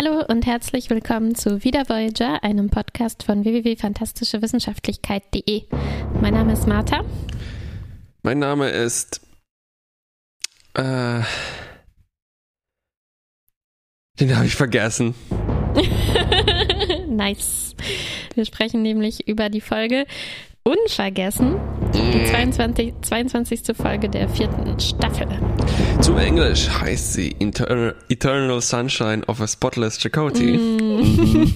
Hallo und herzlich willkommen zu Wieder Voyager, einem Podcast von www.fantastischewissenschaftlichkeit.de. Mein Name ist Martha. Mein Name ist. Äh, den habe ich vergessen. nice. Wir sprechen nämlich über die Folge Unvergessen, die 22, 22. Folge der vierten Staffel. Zu Englisch heißt sie Eternal, Eternal Sunshine of a Spotless Chakotay. Mm.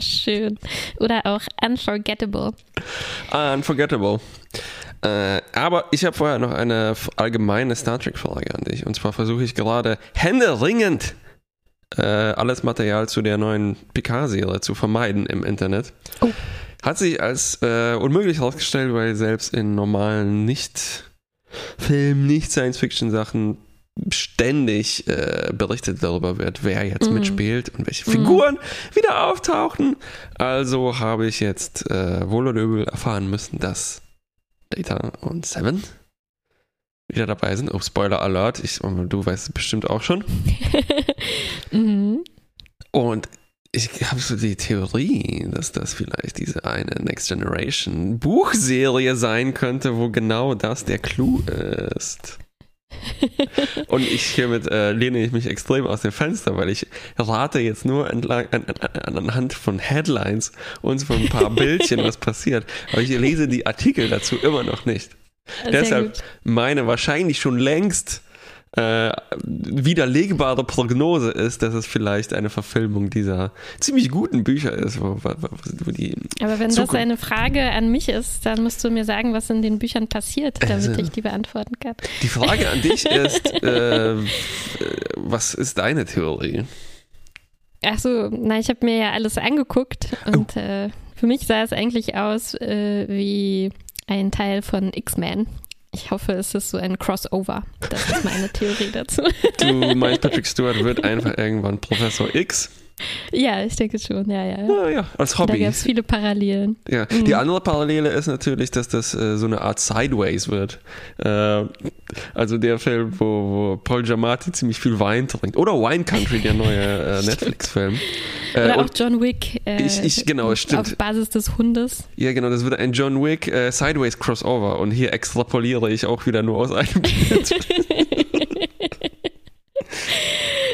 Schön. Oder auch Unforgettable. Unforgettable. Äh, aber ich habe vorher noch eine allgemeine Star Trek-Frage an dich. Und zwar versuche ich gerade händeringend äh, alles Material zu der neuen Picard-Serie zu vermeiden im Internet. Oh. Hat sich als äh, unmöglich herausgestellt, weil selbst in normalen Nicht-Film, Nicht-Science-Fiction-Sachen ständig äh, berichtet darüber wird, wer jetzt mm. mitspielt und welche mm. Figuren wieder auftauchen. Also habe ich jetzt äh, wohl oder übel erfahren müssen, dass Data und Seven wieder dabei sind. Oh, Spoiler Alert, ich, du weißt es bestimmt auch schon. mhm. Und ich habe so die Theorie, dass das vielleicht diese eine Next Generation Buchserie sein könnte, wo genau das der Clou ist. Und ich hiermit äh, lehne ich mich extrem aus dem Fenster, weil ich rate jetzt nur entlang, an, an, anhand von Headlines und von ein paar Bildchen, was passiert. Aber ich lese die Artikel dazu immer noch nicht. Sehr Deshalb gut. meine wahrscheinlich schon längst äh, widerlegbare Prognose ist, dass es vielleicht eine Verfilmung dieser ziemlich guten Bücher ist. Wo, wo, wo die Aber wenn Zukunft das eine Frage an mich ist, dann musst du mir sagen, was in den Büchern passiert, damit also, ich die beantworten kann. Die Frage an dich ist, äh, was ist deine Theorie? Ach so, na, ich habe mir ja alles angeguckt und oh. äh, für mich sah es eigentlich aus äh, wie ein Teil von X-Men. Ich hoffe, es ist so ein Crossover. Das ist meine Theorie dazu. Du meinst, Patrick Stewart wird einfach irgendwann Professor X? Ja, ich denke schon, ja, ja. Ja, ja als Hobby. Da gibt es viele Parallelen. Ja, mhm. die andere Parallele ist natürlich, dass das äh, so eine Art Sideways wird. Äh, also der Film, wo, wo Paul Giamatti ziemlich viel Wein trinkt. Oder Wine Country, der neue äh, Netflix-Film. Äh, Oder auch John Wick. Äh, ich, ich, genau, stimmt. Auf Basis des Hundes. Ja, genau, das wird ein John Wick äh, Sideways Crossover. Und hier extrapoliere ich auch wieder nur aus einem Bild.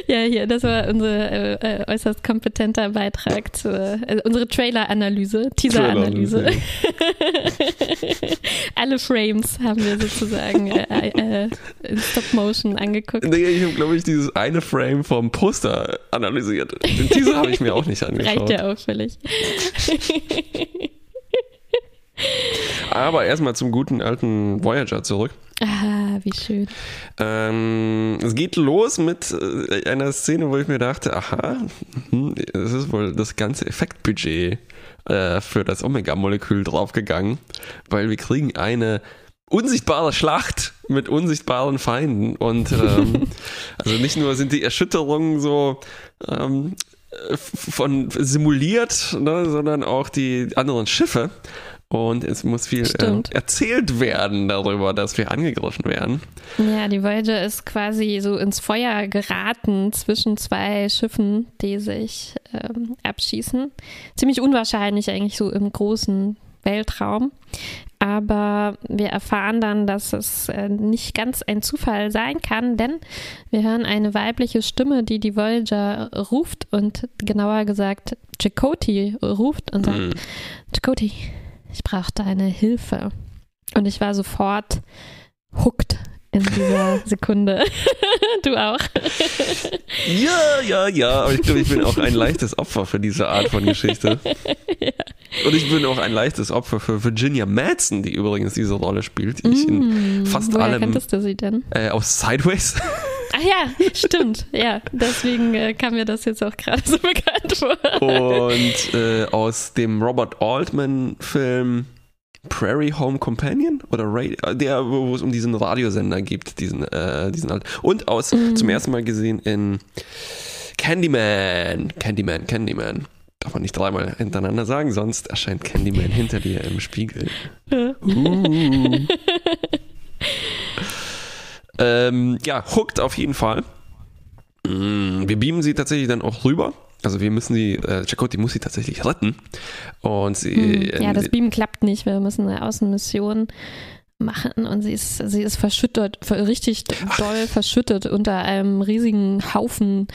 Ja, hier, das war unser äh, äh, äußerst kompetenter Beitrag zur äh, unsere Trailer-Analyse, Teaser-Analyse. Trailer Alle Frames haben wir sozusagen äh, äh, in Stop-Motion angeguckt. Nee, ich habe, glaube ich, dieses eine Frame vom Poster analysiert. Den Teaser habe ich mir auch nicht angeschaut. Reicht ja auch völlig. Aber erstmal zum guten alten Voyager zurück. Ah, wie schön. Ähm, es geht los mit äh, einer Szene, wo ich mir dachte, aha, hm, das ist wohl das ganze Effektbudget äh, für das Omega-Molekül draufgegangen, weil wir kriegen eine unsichtbare Schlacht mit unsichtbaren Feinden und ähm, also nicht nur sind die Erschütterungen so ähm, von simuliert, ne, sondern auch die anderen Schiffe und es muss viel äh, erzählt werden darüber, dass wir angegriffen werden. Ja, die Voyager ist quasi so ins Feuer geraten zwischen zwei Schiffen, die sich ähm, abschießen. Ziemlich unwahrscheinlich eigentlich so im großen Weltraum. Aber wir erfahren dann, dass es äh, nicht ganz ein Zufall sein kann, denn wir hören eine weibliche Stimme, die die Voyager ruft und genauer gesagt Chakoti ruft und sagt, mm. Chakoti, ich brauche deine Hilfe. Und ich war sofort hooked in dieser Sekunde. du auch. ja, ja, ja. Aber ich glaube, ich bin auch ein leichtes Opfer für diese Art von Geschichte. ja. Und ich bin auch ein leichtes Opfer für Virginia Madsen, die übrigens diese Rolle spielt, die ich in mm, fast allem. kanntest du sie denn? Äh, aus Sideways. Ach ja, stimmt. Ja, deswegen äh, kam mir das jetzt auch gerade so bekannt vor. Und äh, aus dem Robert Altman-Film Prairie Home Companion oder Radio, äh, der, wo es um diesen Radiosender gibt, diesen, äh, diesen und aus mhm. zum ersten Mal gesehen in Candyman, Candyman, Candyman. Darf man nicht dreimal hintereinander sagen, sonst erscheint Candyman hinter dir im Spiegel. Uh. Ähm, ja, hooked auf jeden Fall. Mm, Wir beamen sie tatsächlich dann auch rüber. Also wir müssen sie, äh, Chakotay muss sie tatsächlich retten. Und sie, Hm, Ja, äh, das Beam klappt nicht. Wir müssen eine Außenmission machen und sie ist, sie ist verschüttet, ver- richtig doll verschüttet unter einem riesigen Haufen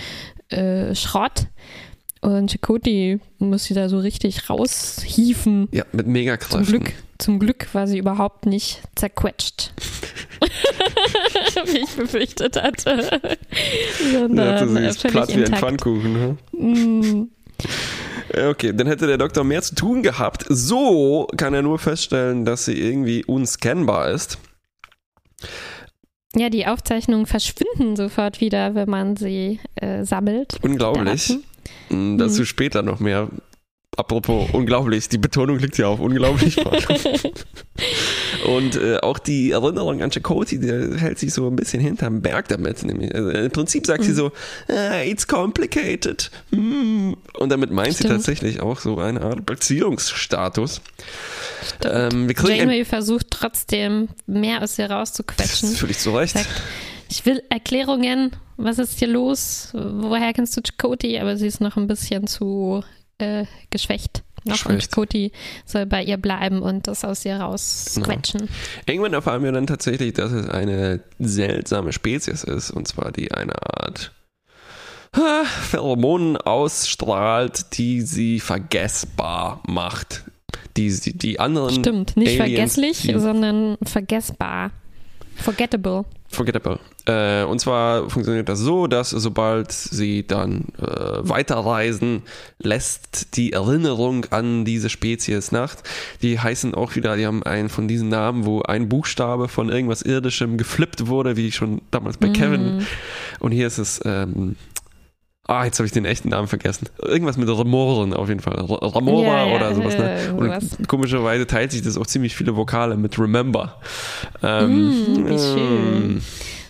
äh, Schrott. Und Chakoti muss sie da so richtig raushieven. ja, mit mega Zum. Glück, zum Glück war sie überhaupt nicht zerquetscht. wie ich befürchtet hatte. Ja, Sondern sie äh, ist platt wie ein. Pfannkuchen. Mm, Äh, Okay, dann hätte der Doktor mehr zu tun gehabt. So kann er nur feststellen, dass sie irgendwie unscannbar ist. Ja, die Aufzeichnungen verschwinden sofort wieder, wenn man sie äh, sammelt. Unglaublich. Dazu Mhm. später noch mehr. Apropos unglaublich, die Betonung liegt ja auf unglaublich. Und äh, auch die Erinnerung an Chakotay, die hält sich so ein bisschen hinterm Berg damit. Nämlich, also Im Prinzip sagt sie Mhm. so, ah, it's complicated. Mm. Und damit meint sie Stimmt. tatsächlich auch so eine Art Beziehungsstatus. Ähm, wir Janeway versucht trotzdem mehr aus ihr das rauszuquetschen. ist völlig zu Recht. Sagt, ich will Erklärungen. Was ist hier los? Woher kennst du Chakoti? Aber sie ist noch ein bisschen zu äh, geschwächt. Noch und. Chakoti soll bei ihr bleiben und das aus ihr rausquetschen. Irgendwann erfahren wir dann tatsächlich, dass es eine seltsame Spezies ist, und zwar die eine Art Pheromonen ausstrahlt, die sie vergessbar macht. Die, sie- die anderen Stimmt, nicht Aliens, vergesslich, die- sondern vergessbar. Forgettable. Forgettable. Äh, und zwar funktioniert das so, dass sobald sie dann äh, weiterreisen, lässt die Erinnerung an diese Spezies nach. Die heißen auch wieder, die haben einen von diesen Namen, wo ein Buchstabe von irgendwas Irdischem geflippt wurde, wie schon damals bei Kevin. Mhm. Und hier ist es, ähm, ah, jetzt habe ich den echten Namen vergessen. Irgendwas mit Ramoren auf jeden Fall. Ramora Ja, ja, oder sowas. Ne? äh, Und sowas. komischerweise teilt sich das auch ziemlich viele Vokale mit Remember. Ähm, Mm, wie schön. ähm,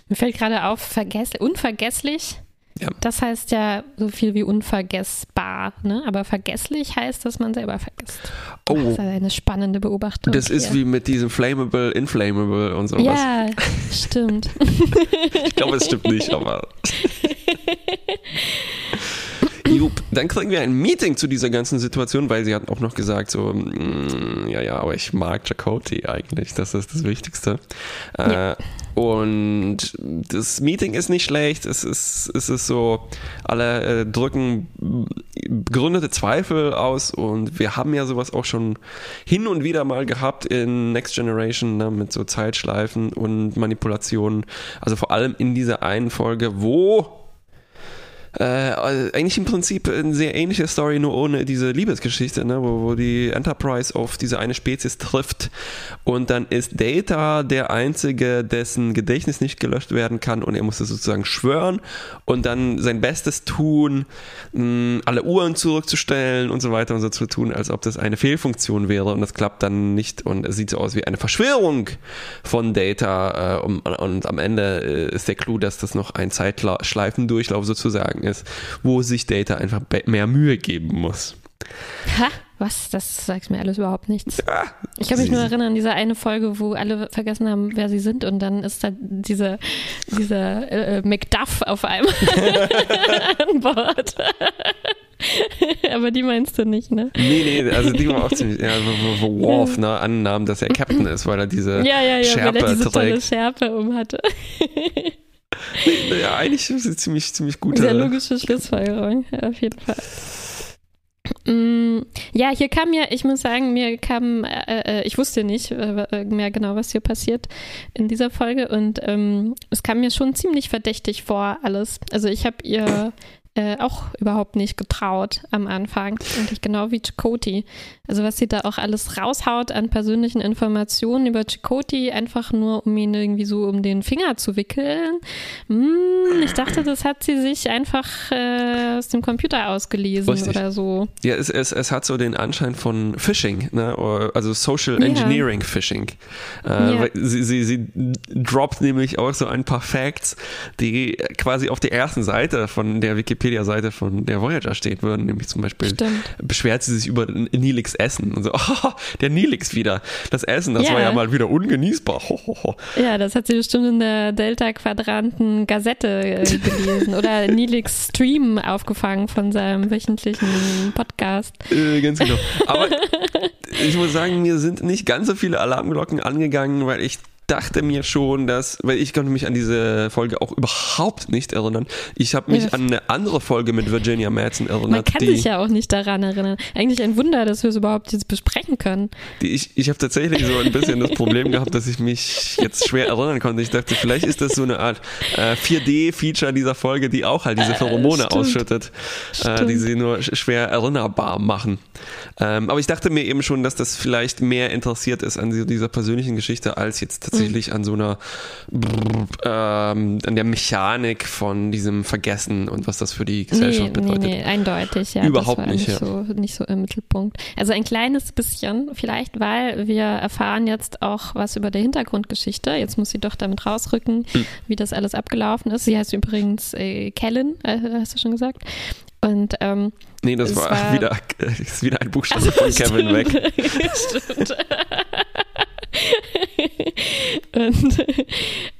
Mir fällt gerade auf, vergess unvergesslich. Ja. Das heißt ja so viel wie unvergessbar, ne? Aber vergesslich heißt, dass man selber vergisst. Das Oh, ist eine spannende Beobachtung. das ist hier. wie mit diesem Flammable, Inflammable und sowas. Ja, stimmt. Ich glaube, es stimmt nicht, aber. Jupp, dann kriegen wir ein Meeting zu dieser ganzen Situation, weil sie hat auch noch gesagt, so, mm, ja, ja, aber ich mag Chakotay eigentlich, das ist das Wichtigste. Ja. Äh, und das Meeting ist nicht schlecht, es ist, es ist so, alle äh, drücken begründete Zweifel aus und wir haben ja sowas auch schon hin und wieder mal gehabt in Next Generation ne, mit so Zeitschleifen und Manipulationen. Also vor allem in dieser einen Folge, wo äh, eigentlich im Prinzip eine sehr ähnliche Story, nur ohne diese Liebesgeschichte, ne, wo, wo die Enterprise auf diese eine Spezies trifft und dann ist Data der Einzige, dessen Gedächtnis nicht gelöscht werden kann und er muss das sozusagen schwören und dann sein Bestes tun, mh, alle Uhren zurückzustellen und so weiter und so zu tun, als ob das eine Fehlfunktion wäre und das klappt dann nicht und es sieht so aus wie eine Verschwörung von Data äh, und, und am Ende äh, ist der Clou, dass das noch ein Zeitschleifendurchlauf sozusagen ist, wo sich Data einfach mehr Mühe geben muss. Ha, was? Das sagt mir alles überhaupt nichts. Ah, Ich kann mich nur erinnern an diese eine Folge, wo alle vergessen haben, wer sie sind und dann ist da diese, dieser äh, Macduff auf einmal an Bord. Aber die meinst du nicht, ne? Nee, nee, also die war auch ziemlich, ja, wo, wo wo Worf ne, annahm, dass er Captain ist, weil er diese Ja, ja, ja, Schärpe weil er diese tolle. Schärpe um hatte. Ja, eigentlich ist es ziemlich, ziemlich Sehr gute. logische Schlussfolgerung, auf jeden Fall. Mm, Ja, hier kam mir, ich muss sagen, mir kam, äh, äh, ich wusste nicht äh, mehr genau, was hier passiert in dieser Folge und ähm, es kam mir schon ziemlich verdächtig vor alles. Also ich habe ihr äh, auch überhaupt nicht getraut am Anfang, eigentlich genau wie Chakoti. Also was sie da auch alles raushaut an persönlichen Informationen über Chakoti, einfach nur um ihn irgendwie so um den Finger zu wickeln. Hm, ich dachte, das hat sie sich einfach äh, aus dem Computer ausgelesen Richtig. oder so. Ja, es, es, es hat so den Anschein von Phishing, ne? also Social Ja. Engineering Phishing. Äh, Ja. sie, sie, sie droppt nämlich auch so ein paar Facts, die quasi auf der ersten Seite von der Wikipedia Wikipedia-Seite von der Voyager steht würden, nämlich zum Beispiel Stimmt. beschwert sie sich über Nilix Essen und so, oh, der Nilix wieder. Das Essen, das Ja. war ja mal wieder ungenießbar. Ho, ho, ho. Ja, das hat sie bestimmt in der Delta-Quadranten Gazette äh, gelesen oder Nilix Stream aufgefangen von seinem wöchentlichen Podcast. Äh, ganz genau. Aber ich muss sagen, mir sind nicht ganz so viele Alarmglocken angegangen, weil ich dachte mir schon, dass, weil ich konnte mich an diese Folge auch überhaupt nicht erinnern. Ich habe mich Ja. an eine andere Folge mit Virginia Madsen erinnert, Man kann sich ja auch nicht daran erinnern. Eigentlich ein Wunder, dass wir es überhaupt jetzt besprechen können. ich, ich habe tatsächlich so ein bisschen das Problem gehabt, dass ich mich jetzt schwer erinnern konnte. Ich dachte, vielleicht ist das so eine Art äh, 4D-Feature dieser Folge, die auch halt diese Pheromone stimmt. ausschüttet, äh, die sie nur sch- schwer erinnerbar machen. Ähm, aber ich dachte mir eben schon, dass das vielleicht mehr interessiert ist an dieser persönlichen Geschichte, als jetzt tatsächlich an so einer, ähm, an der Mechanik von diesem Vergessen und was das für die Gesellschaft nee, nee, bedeutet. nee, eindeutig, ja. Überhaupt das war nicht, nicht, ja. so, nicht so im Mittelpunkt. Also ein kleines bisschen, vielleicht, weil wir erfahren jetzt auch was über die Hintergrundgeschichte. Jetzt muss sie doch damit rausrücken, Hm. wie das alles abgelaufen ist. Sie heißt übrigens äh, Kellen, äh, hast du schon gesagt. Und ähm, Nee, das war, war- wieder, ist wieder ein Buchstabe von Kevin stimmt. weg. stimmt. Und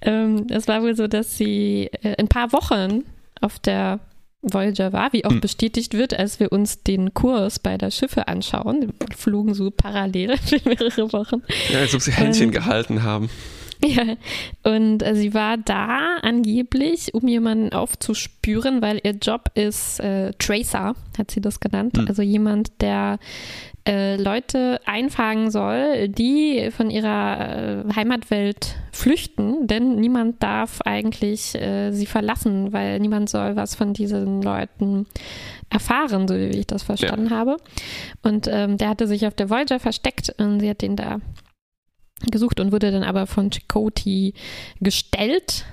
ähm, es war wohl so, dass sie äh, ein paar Wochen auf der Voyager war, wie auch Hm. bestätigt wird, als wir uns den Kurs bei der Schiffe anschauen. Wir flogen so parallel für mehrere Wochen. Ja, als ob sie Händchen Und- gehalten haben. Ja, und äh, sie war da angeblich, um jemanden aufzuspüren, weil ihr Job ist äh, Tracer, hat sie das genannt. Hm. Also jemand, der äh, Leute einfangen soll, die von ihrer äh, Heimatwelt flüchten, denn niemand darf eigentlich äh, sie verlassen, weil niemand soll was von diesen Leuten erfahren, so wie ich das verstanden habe. Und ähm, der hatte sich auf der Voyager versteckt und sie hat den da gesucht und wurde dann aber von Chakotay gestellt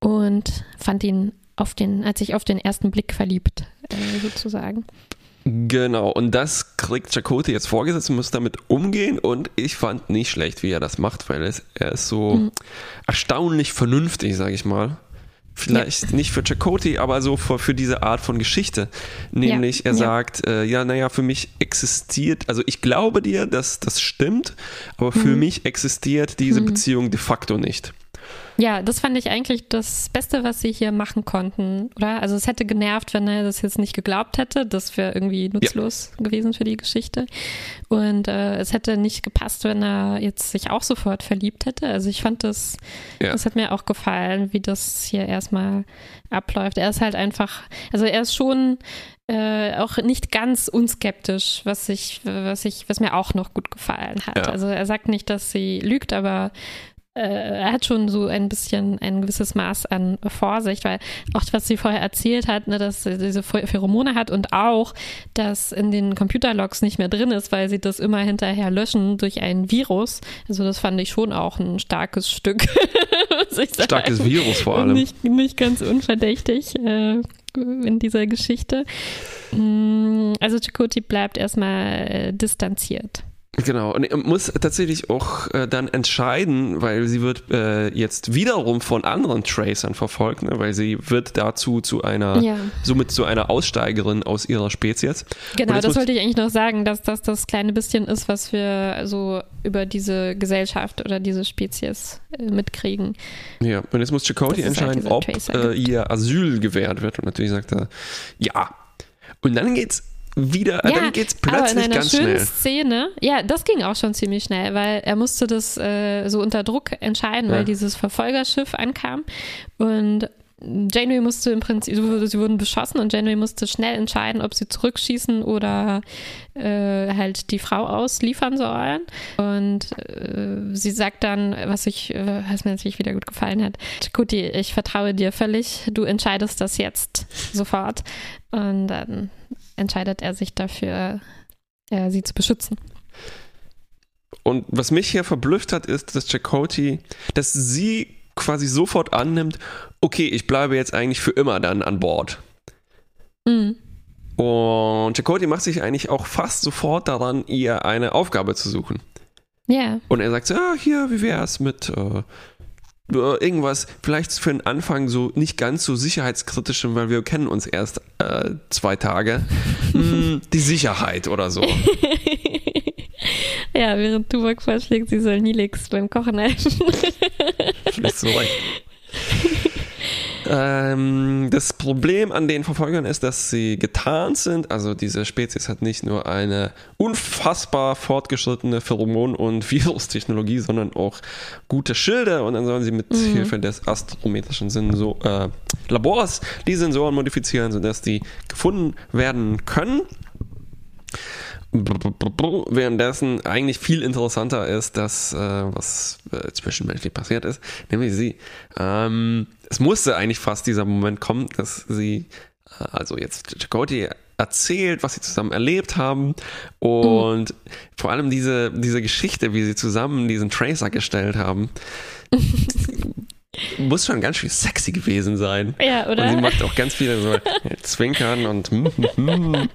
und fand ihn auf den, hat sich auf den ersten Blick verliebt, äh, sozusagen. Genau, und das kriegt Chakotay jetzt vorgesetzt und muss damit umgehen und ich fand nicht schlecht, wie er das macht, weil er ist so Mhm. erstaunlich vernünftig, sage ich mal. Vielleicht nicht für Chakotay, aber so für, für diese Art von Geschichte. Nämlich, er ja. sagt, äh, ja, naja, für mich existiert, also ich glaube dir, dass das stimmt, aber für Mhm. mich existiert diese Mhm. Beziehung de facto nicht. Ja, das fand ich eigentlich das Beste, was sie hier machen konnten, oder? Also es hätte genervt, wenn er das jetzt nicht geglaubt hätte. Das wäre irgendwie nutzlos gewesen für die Geschichte. Und äh, es hätte nicht gepasst, wenn er jetzt sich auch sofort verliebt hätte. Also ich fand das, Ja. das hat mir auch gefallen, wie das hier erstmal abläuft. Er ist halt einfach, also er ist schon äh, auch nicht ganz unskeptisch, was ich, was ich, was mir auch noch gut gefallen hat. Ja. Also er sagt nicht, dass sie lügt, aber er hat schon so ein bisschen ein gewisses Maß an Vorsicht, weil auch was sie vorher erzählt hat, ne, dass sie diese Pher- Pheromone hat und auch, dass in den Computerlogs nicht mehr drin ist, weil sie das immer hinterher löschen durch ein Virus. Also das fand ich schon auch ein starkes Stück. Starkes Virus vor allem. Nicht, nicht ganz unverdächtig äh, in dieser Geschichte. Mm, Also Chakoti bleibt erstmal äh, distanziert. Genau, und er muss tatsächlich auch äh, dann entscheiden, weil sie wird äh, jetzt wiederum von anderen Tracern verfolgt, ne, weil sie wird dazu zu einer, Ja. somit zu einer Aussteigerin aus ihrer Spezies. Genau, das wollte ich eigentlich noch sagen, dass das das kleine bisschen ist, was wir so über diese Gesellschaft oder diese Spezies äh, mitkriegen. Ja, und jetzt muss Chakotay halt entscheiden, diese ob äh, ihr Asyl gewährt wird. Und natürlich sagt er, ja. Und dann geht's wieder, äh, dann geht's aber in plötzlich einer ganz schönen schnell. Szene, ja, das ging auch schon ziemlich schnell, weil er musste das äh, so unter Druck entscheiden, Ja. weil dieses Verfolgerschiff ankam und Janeway musste im Prinzip, sie wurden beschossen und Janeway musste schnell entscheiden, ob sie zurückschießen oder äh, halt die Frau ausliefern sollen. Und äh, sie sagt dann, was ich, äh, was mir natürlich wieder gut gefallen hat, Chakoti, ich vertraue dir völlig, du entscheidest das jetzt sofort. Und dann entscheidet er sich dafür, äh, sie zu beschützen. Und was mich hier verblüfft hat, ist, dass Chakotay, dass sie quasi sofort annimmt, okay, ich bleibe jetzt eigentlich für immer dann an Bord. Mhm. Und Chakotay macht sich eigentlich auch fast sofort daran, ihr eine Aufgabe zu suchen. Ja, Und er sagt so, ja, hier, wie wär's mit, äh, irgendwas, vielleicht für den Anfang so nicht ganz so sicherheitskritischem, weil wir kennen uns erst äh, zwei Tage. hm, die Sicherheit oder so. ja, während Tuvok vorschlägt, sie soll Nilix beim Kochen helfen. Vielleicht so recht. Ähm, das Problem an den Verfolgern ist, dass sie getarnt sind. Also diese Spezies hat nicht nur eine unfassbar fortgeschrittene Pheromon- und Virustechnologie, sondern auch gute Schilde. Und dann sollen sie mit mhm. Hilfe des astrometrischen Sensor äh, Labors die Sensoren modifizieren, sodass die gefunden werden können. Währenddessen eigentlich viel interessanter ist, das, äh, was äh, zwischenmenschlich passiert ist, nämlich sie. Ähm, es musste eigentlich fast dieser Moment kommen, dass sie, äh, also jetzt Chakoti erzählt, was sie zusammen erlebt haben und mhm. vor allem diese, diese Geschichte, wie sie zusammen diesen Tracer gestellt haben. muss schon ganz schön sexy gewesen sein. Ja, oder? Und sie macht auch ganz viele so Zwinkern und.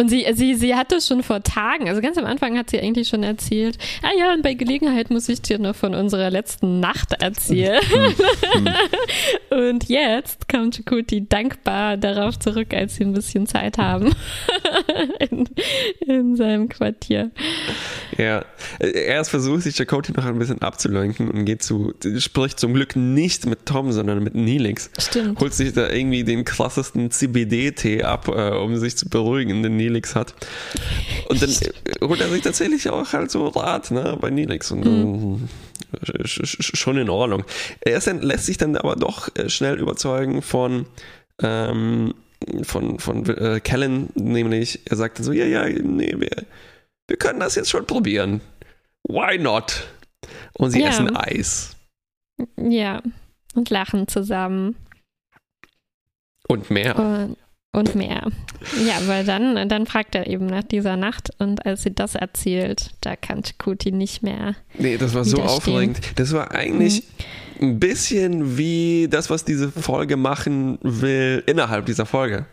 Und sie, sie, sie hat das schon vor Tagen, also ganz am Anfang hat sie eigentlich schon erzählt, ah ja, und bei Gelegenheit muss ich dir noch von unserer letzten Nacht erzählen. und jetzt kommt Chakoti dankbar darauf zurück, als sie ein bisschen Zeit haben in, in seinem Quartier. Ja, erst versucht sich Chakoti noch ein bisschen abzulenken und geht zu, spricht zum Glück nicht mit Tom, sondern mit Nilix. Stimmt. Holt sich da irgendwie den krassesten CBD-Tee ab, äh, um sich zu beruhigen, denn Nilix hat. Und dann holt er sich tatsächlich auch halt so Rat ne, bei Nilix und mhm. äh, schon in Ordnung. Er ist dann, lässt sich dann aber doch äh, schnell überzeugen von ähm, von, von äh, Kellen, nämlich er sagt dann so, ja, ja, nee, wir, wir können das jetzt schon probieren. Why not? Und sie ja. essen Eis. Ja, und lachen zusammen. Und mehr. Und und mehr. Ja, weil dann, dann fragt er eben nach dieser Nacht und als sie das erzählt, da kann Kuti nicht mehr. Nee, das war so aufregend. Das war eigentlich mhm. ein bisschen wie das, was diese Folge machen will innerhalb dieser Folge.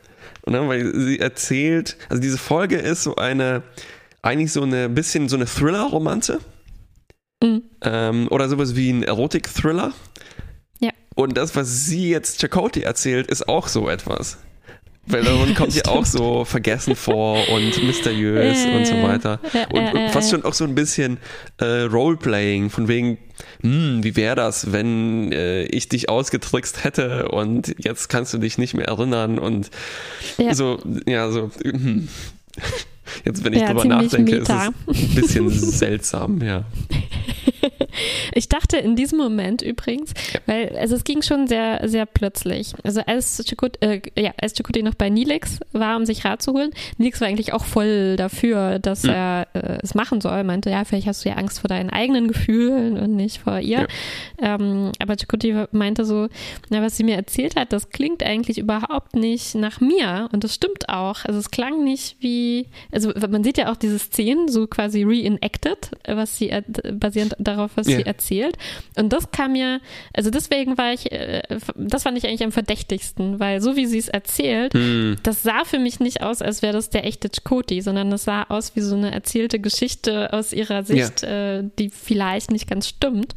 Und dann, weil sie erzählt, also diese Folge ist so eine, eigentlich so eine bisschen so eine Thriller-Romanze. Mhm. Ähm, oder sowas wie ein Erotik-Thriller. Ja. Und das, was sie jetzt Chakoti erzählt, ist auch so etwas. Weil darin kommt ja auch so vergessen vor und mysteriös äh, und so weiter. Und, und, fast schon auch so ein bisschen äh, Roleplaying, von wegen, hm, wie wäre das, wenn äh, ich dich ausgetrickst hätte und jetzt kannst du dich nicht mehr erinnern und ja. so, ja, so, hm. Jetzt, wenn ich ja, drüber nachdenke, meta. ist es ein bisschen seltsam, ja. ich dachte in diesem Moment übrigens, ja. weil also es ging schon sehr, sehr plötzlich. Also als Chakoti, äh, ja, als Chakoti noch bei Nilix war, um sich Rat zu holen, Nilix war eigentlich auch voll dafür, dass mhm. er äh, es machen soll. Er meinte, ja, vielleicht hast du ja Angst vor deinen eigenen Gefühlen und nicht vor ihr. Ja. Ähm, aber Chakoti meinte so, na, was sie mir erzählt hat, das klingt eigentlich überhaupt nicht nach mir und das stimmt auch. Also es klang nicht wie, also man sieht ja auch diese Szenen so quasi reenacted, was sie basierend darauf, was yeah. sie erzählt. Und das kam mir, also deswegen war ich, äh, das fand ich eigentlich am verdächtigsten, weil so wie sie es erzählt, mm. das sah für mich nicht aus, als wäre das der echte Chakoti, sondern das sah aus wie so eine erzählte Geschichte aus ihrer Sicht, yeah. äh, die vielleicht nicht ganz stimmt.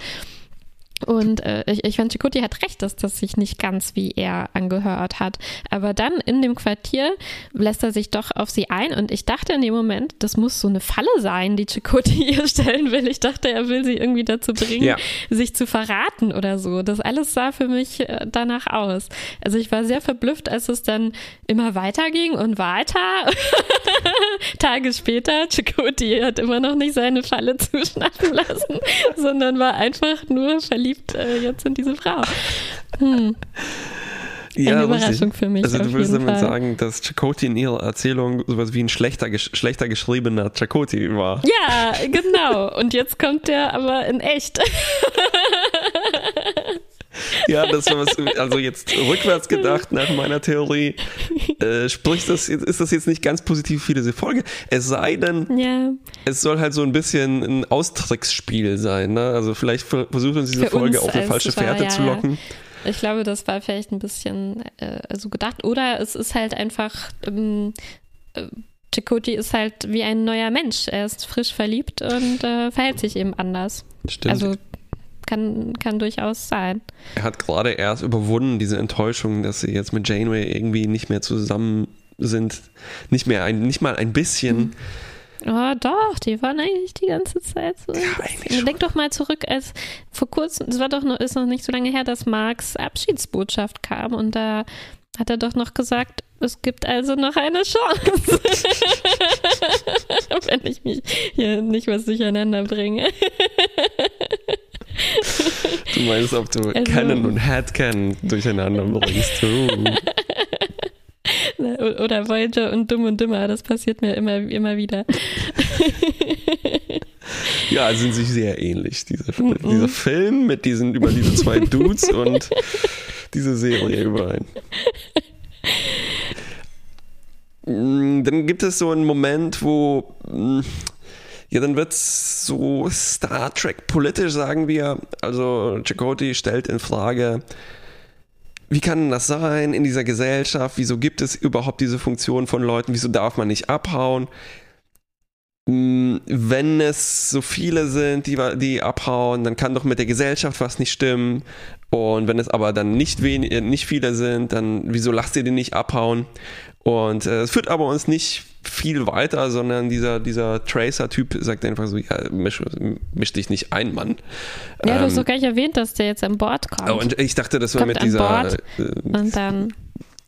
Und äh, ich, ich fand, Chikuti hat recht, dass das sich nicht ganz wie er angehört hat. Aber dann in dem Quartier lässt er sich doch auf sie ein. Und ich dachte in dem Moment, das muss so eine Falle sein, die Chikuti ihr stellen will. Ich dachte, er will sie irgendwie dazu bringen, ja. sich zu verraten oder so. Das alles sah für mich äh, danach aus. Also ich war sehr verblüfft, als es dann immer weiter ging und weiter. Tage später, Chikuti hat immer noch nicht seine Falle zuschnappen lassen, sondern war einfach nur verliebt verliebt äh, jetzt in diese Frau. Hm. Ja, Eine Überraschung richtig. für mich. Also du würdest damit Fall. sagen, dass Chakoti in ihrer Erzählung sowas wie ein schlechter, schlechter geschriebener Chakoti war. Ja, genau. Und jetzt kommt der aber in echt. Ja, das war was, also jetzt rückwärts gedacht nach meiner Theorie, äh, spricht das, ist das jetzt nicht ganz positiv für diese Folge. Es sei denn, ja. es soll halt so ein bisschen ein Austricksspiel sein. Ne? Also vielleicht versucht uns diese für Folge uns auf eine falsche Fährte ja, zu locken. Ich glaube, das war vielleicht ein bisschen äh, so gedacht. Oder es ist halt einfach ähm, äh, Chakoti ist halt wie ein neuer Mensch. Er ist frisch verliebt und äh, verhält sich eben anders. Stimmt. Also kann, kann durchaus sein. er hat gerade erst überwunden, diese Enttäuschung, dass sie jetzt mit Janeway irgendwie nicht mehr zusammen sind. Nicht mehr ein, nicht mal ein bisschen. Oh, doch, die waren eigentlich die ganze Zeit so. Ja, eigentlich schon. Denk doch mal zurück, als vor kurzem, es war doch noch, ist noch nicht so lange her, dass Marks Abschiedsbotschaft kam und da hat er doch noch gesagt, es gibt also noch eine Chance. Wenn ich mich hier nicht was durcheinander bringe. Du meinst, ob du Also- Canon und Headcanon durcheinander bringst. Oh. Oder Voyager und Dumm und Dümmer, das passiert mir immer, immer wieder. Ja, sind sich sehr ähnlich. Diese, Mhm. Dieser Film mit diesen, über diese zwei Dudes und diese Serie überein. Mm, Dann gibt es so einen Moment, wo mm, ja, dann wird so Star Trek politisch, sagen wir. Also Chakotay stellt in Frage, wie kann das sein in dieser Gesellschaft? Wieso gibt es überhaupt diese Funktion von Leuten? Wieso darf man nicht abhauen? Mm, Wenn es so viele sind, die, die abhauen, dann kann doch mit der Gesellschaft was nicht stimmen. Und wenn es aber dann nicht, wen, äh, nicht viele sind, dann wieso lasst ihr die nicht abhauen? Und äh, es führt aber uns nicht viel weiter, sondern dieser, dieser Tracer-Typ sagt einfach so, ja, misch, misch dich nicht ein, Mann. Ja, du hast Ähm, doch gar nicht erwähnt, dass der jetzt an Bord kommt. Oh, und ich dachte, das war Kommt mit dieser. Bord äh, und dann.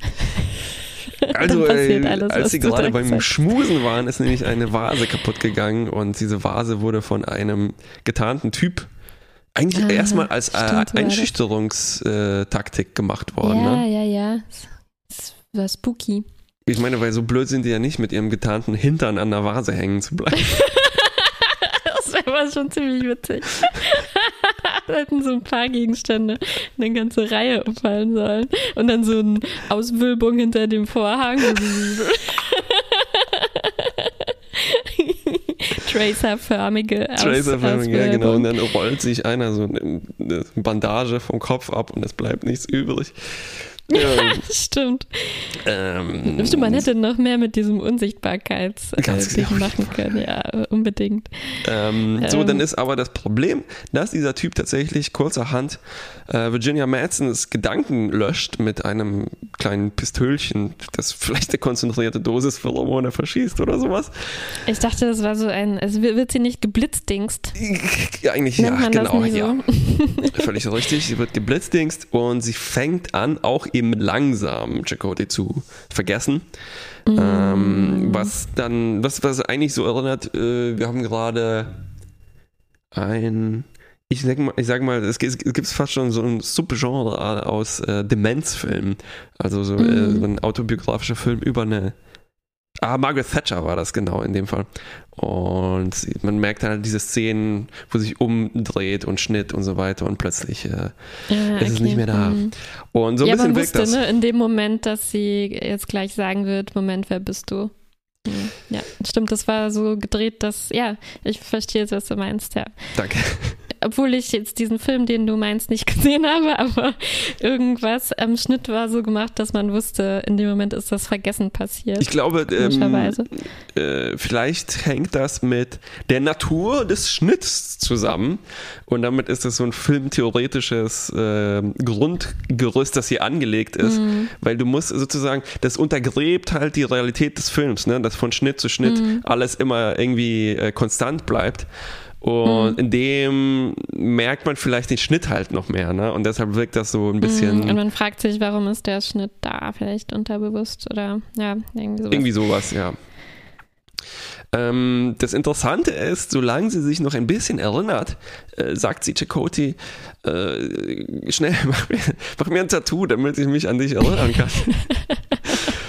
also, äh, alles, als sie gerade beim sagst. Schmusen waren, ist nämlich eine Vase kaputt gegangen und diese Vase wurde von einem getarnten Typ eigentlich Ah, erstmal als äh, stimmt. Einschüchterungstaktik gemacht worden. ja, Ne? ja, ja. Das war spooky. Ich meine, weil so blöd sind die ja nicht, mit ihrem getarnten Hintern an der Vase hängen zu bleiben. Das wäre schon ziemlich witzig. da hätten so ein paar Gegenstände eine ganze Reihe umfallen sollen. Und dann so eine Auswölbung hinter dem Vorhang. Tracerförmige Aus Tracerförmig, ja genau. Und dann rollt sich einer so eine Bandage vom Kopf ab und es bleibt nichts übrig. Ja, Stimmt. ähm, Stimmt, man hätte noch mehr mit diesem Unsichtbarkeitsding Ganz genau. machen können. Ja, unbedingt. Ähm, so, Ähm. dann ist aber das Problem, dass dieser Typ tatsächlich kurzerhand äh, Virginia Madsons Gedanken löscht mit einem kleinen Pistölchen, das vielleicht eine konzentrierte Dosis Pheromone verschießt oder sowas. Ich dachte, das war so ein, also wird sie nicht geblitzdingst? Eigentlich Nennt ja, genau, ja. so? Völlig richtig. Sie wird geblitzdingst und sie fängt an, auch eben langsam Chakotay zu vergessen. Mm. Ähm, was dann, was, was eigentlich so erinnert, äh, wir haben gerade ein, ich sag mal, ich sag mal es gibt, es gibt fast schon so ein Subgenre aus äh, Demenzfilmen. Also so, äh, Mhm. so ein autobiografischer Film über eine Ah, Margaret Thatcher war das genau in dem Fall. Und man merkt halt diese Szenen, wo sie sich umdreht und Schnitt und so weiter und plötzlich äh, Ja, ist es nicht mehr da. Mhm. Und so ein ja, bisschen man wirkt wusste, das. ne, in dem Moment, dass sie jetzt gleich sagen wird, Moment, wer bist du? Mhm. Ja, stimmt, das war so gedreht, dass, ja, ich verstehe jetzt, was du meinst, ja. Danke. Obwohl ich jetzt diesen Film, den du meinst, nicht gesehen habe, aber irgendwas am Schnitt war so gemacht, dass man wusste, in dem Moment ist das Vergessen passiert. Ich glaube, ähm, äh, vielleicht hängt das mit der Natur des Schnitts zusammen. Und damit ist es so ein filmtheoretisches äh, Grundgerüst, das hier angelegt ist. Mhm. Weil du musst sozusagen, das untergräbt halt die Realität des Films, ne? dass von Schnitt zu Schnitt Mhm. alles immer irgendwie äh, konstant bleibt. Und Mhm. in dem merkt man vielleicht den Schnitt halt noch mehr. Ne? Und deshalb wirkt das so ein bisschen. Mhm. Und man fragt sich, warum ist der Schnitt da? Vielleicht unterbewusst oder ja, irgendwie sowas. Irgendwie sowas, ja. Ähm, das Interessante ist, solange sie sich noch ein bisschen erinnert, äh, sagt sie Chakoti, äh, schnell, mach mir, mach mir ein Tattoo, damit ich mich an dich erinnern kann.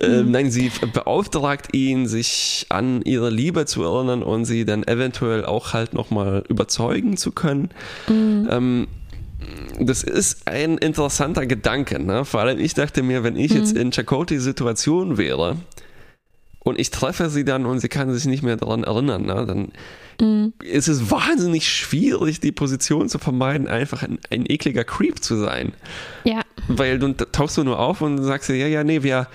Ähm, nein, sie beauftragt ihn, sich an ihre Liebe zu erinnern und sie dann eventuell auch halt nochmal überzeugen zu können. Mhm. Ähm, das ist ein interessanter Gedanke, ne? Vor allem ich dachte mir, wenn ich Mhm. jetzt in Chakotis Situation wäre und ich treffe sie dann und sie kann sich nicht mehr daran erinnern, ne? dann Mhm. ist es wahnsinnig schwierig, die Position zu vermeiden, einfach ein, ein ekliger Creep zu sein. Ja, Weil du tauchst du nur auf und sagst dir, ja, ja, nee, wir,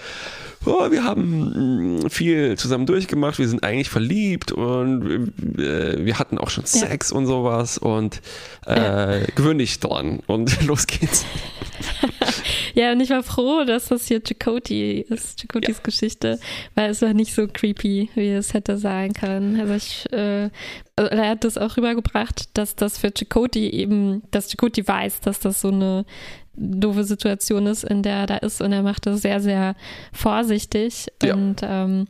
oh, wir haben mm, viel zusammen durchgemacht, wir sind eigentlich verliebt und äh, wir hatten auch schon Sex ja. und sowas und äh, gewöhn dich dran und los geht's. ja, und ich war froh, dass das hier Chakoti ist, Chakotis ja. Geschichte, weil es war nicht so creepy, wie es hätte sein können. Also ich, äh, also er hat das auch rübergebracht, dass das für Chakoti eben, dass Chakoti weiß, dass das so eine doofe Situation ist, in der er da ist und er macht das sehr, sehr vorsichtig ja. und ähm,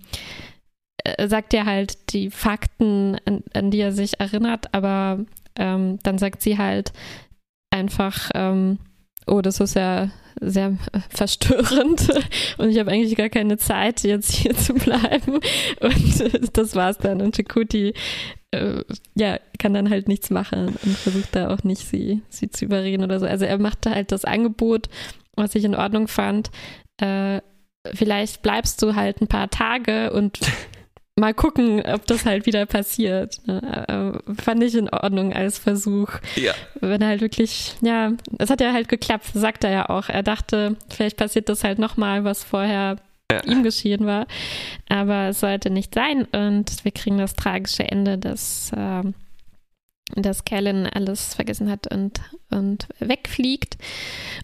er sagt ja halt die Fakten, an, an, die er sich erinnert, aber ähm, dann sagt sie halt einfach, ähm, oh, das ist ja sehr verstörend und ich habe eigentlich gar keine Zeit, jetzt hier zu bleiben. Und das war's dann. Und Chikuti äh, ja, kann dann halt nichts machen und versucht da auch nicht, sie, sie zu überreden oder so. Also er machte halt das Angebot, was ich in Ordnung fand. Äh, vielleicht bleibst du halt ein paar Tage und mal gucken, ob das halt wieder passiert. Ne? Äh, fand ich in Ordnung als Versuch. Ja. Wenn er halt wirklich, ja, es hat ja halt geklappt, sagt er ja auch. Er dachte, vielleicht passiert das halt nochmal, was vorher ja. ihm geschehen war. Aber es sollte nicht sein und wir kriegen das tragische Ende, dass äh, dass Kellen alles vergessen hat und, und wegfliegt.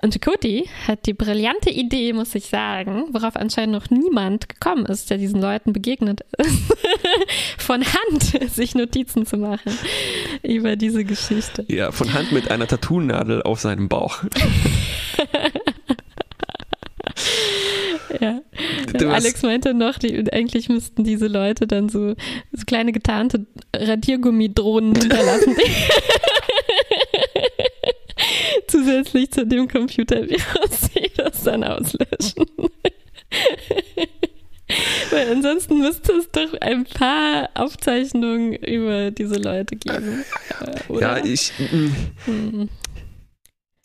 Und Chakoti hat die brillante Idee, muss ich sagen, worauf anscheinend noch niemand gekommen ist, der diesen Leuten begegnet ist, von Hand sich Notizen zu machen über diese Geschichte. Ja, von Hand mit einer Tattoo-Nadel auf seinem Bauch. ja. Alex meinte noch, die, eigentlich müssten diese Leute dann so, so kleine getarnte Radiergummidrohnen hinterlassen. Zusätzlich zu dem Computervirus, die das dann auslöschen. Weil ansonsten müsste es doch ein paar Aufzeichnungen über diese Leute geben. Oder? Ja, ich. Hm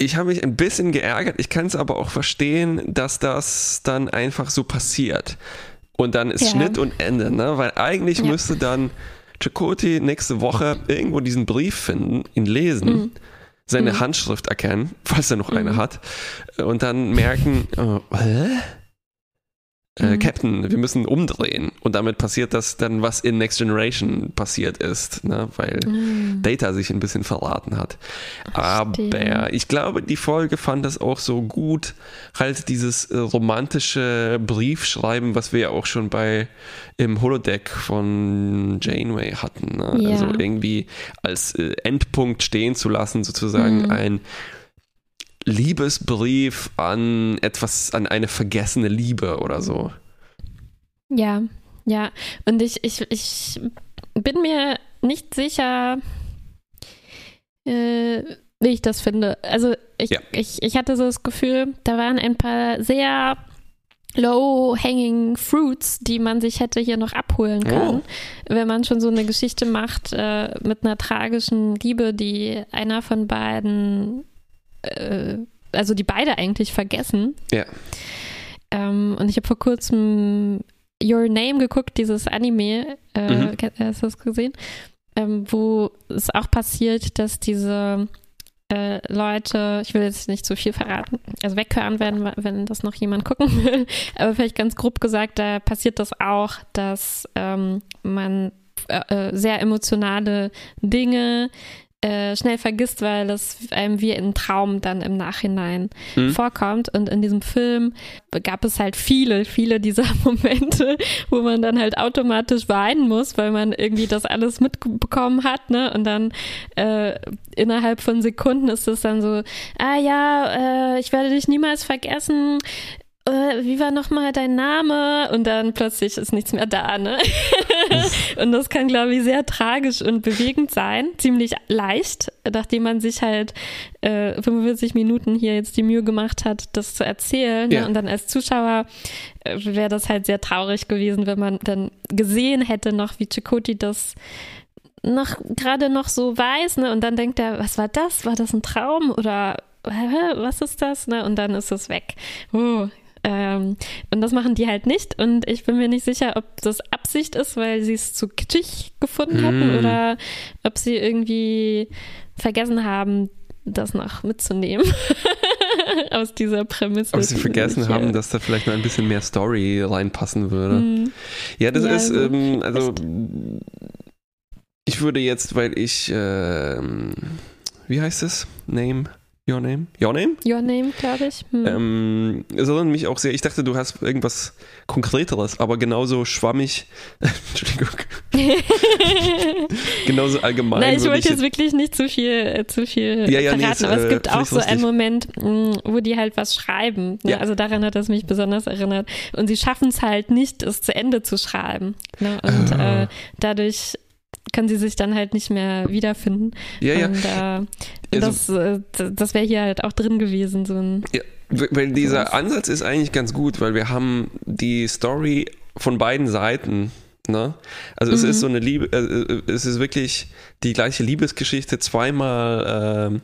ich habe mich ein bisschen geärgert. Ich kann es aber auch verstehen, dass das dann einfach so passiert. Und dann ist ja. Schnitt und Ende, ne? Weil eigentlich ja. müsste dann Chakoti nächste Woche irgendwo diesen Brief finden, ihn lesen, mhm. seine mhm. Handschrift erkennen, falls er noch mhm. eine hat, und dann merken, oh, hä? Äh, mhm. Captain, wir müssen umdrehen. Und damit passiert das dann, was in Next Generation passiert ist, ne? weil mhm. Data sich ein bisschen verraten hat. Aber ich glaube, die Folge fand das auch so gut, halt dieses äh, romantische Briefschreiben, was wir ja auch schon bei im Holodeck von Janeway hatten. Ne? Ja. Also irgendwie als äh, Endpunkt stehen zu lassen, sozusagen mhm. ein Liebesbrief an etwas, an eine vergessene Liebe oder so. Ja, ja. Und ich, ich, ich bin mir nicht sicher, äh, wie ich das finde. Also ich, ja. ich, ich hatte so das Gefühl, da waren ein paar sehr low-hanging fruits, die man sich hätte hier noch abholen können, oh. wenn man schon so eine Geschichte macht äh, mit einer tragischen Liebe, die einer von beiden äh, also die beide eigentlich vergessen. Ja. Ähm, und ich habe vor kurzem Your Name geguckt, dieses Anime, äh, mhm. hast du das gesehen? Ähm, wo es auch passiert, dass diese äh, Leute, ich will jetzt nicht zu viel verraten, also weghören werden, wenn das noch jemand gucken will, aber vielleicht ganz grob gesagt, da passiert das auch, dass ähm, man äh, äh sehr emotionale Dinge äh, schnell vergisst, weil es einem wie ein Traum dann im Nachhinein mhm. vorkommt. Und in diesem Film gab es halt viele, viele dieser Momente, wo man dann halt automatisch weinen muss, weil man irgendwie das alles mitbekommen hat, ne? Und dann äh, innerhalb von Sekunden ist es dann so, ah ja, äh, ich werde dich niemals vergessen, äh, wie war nochmal dein Name? Und dann plötzlich ist nichts mehr da, ne? und das kann, glaube ich, sehr tragisch und bewegend sein. Ziemlich leicht, nachdem man sich halt äh, 45 Minuten hier jetzt die Mühe gemacht hat, das zu erzählen. Ne? Ja. Ne? Und dann als Zuschauer äh, wäre das halt sehr traurig gewesen, wenn man dann gesehen hätte noch, wie Chakoti das noch gerade noch so weiß, ne? Und dann denkt er, was war das? War das ein Traum oder was ist das? Ne? Und dann ist es weg. Oh, ähm, und das machen die halt nicht. Und ich bin mir nicht sicher, ob das Absicht ist, weil sie es zu kitschig gefunden mm. hatten oder ob sie irgendwie vergessen haben, das noch mitzunehmen. aus dieser Prämisse. Aber sie vergessen haben, dass da vielleicht noch ein bisschen mehr Story reinpassen würde. Mhm. Ja, das ja, ist, ähm, also ich würde jetzt, weil ich, äh, wie heißt es? Name? Your Name? Your Name? Your Name, glaube ich. Hm. Ähm, es erinnert mich auch sehr, ich dachte, du hast irgendwas Konkreteres, aber genauso schwammig, Entschuldigung, genauso allgemein. Nein, ich wollte jetzt wirklich nicht zu viel, äh, zu viel ja, ja, verraten, nee, aber es gibt äh, auch so einen Moment, mh, mm, wo die halt was schreiben. Ne? Ja. Also daran hat es mich besonders erinnert. Und sie schaffen es halt nicht, es zu Ende zu schreiben. Ne? Und ah. äh, dadurch können sie sich dann halt nicht mehr wiederfinden. Ja, ja. Und, äh, also, das, äh, das wäre hier halt auch drin gewesen, so ein. Ja, weil dieser sowas. Ansatz ist eigentlich ganz gut, weil wir haben die Story von beiden Seiten. Ne? Also es ist mhm. so eine Liebe, äh, äh, es ist wirklich die gleiche Liebesgeschichte zweimal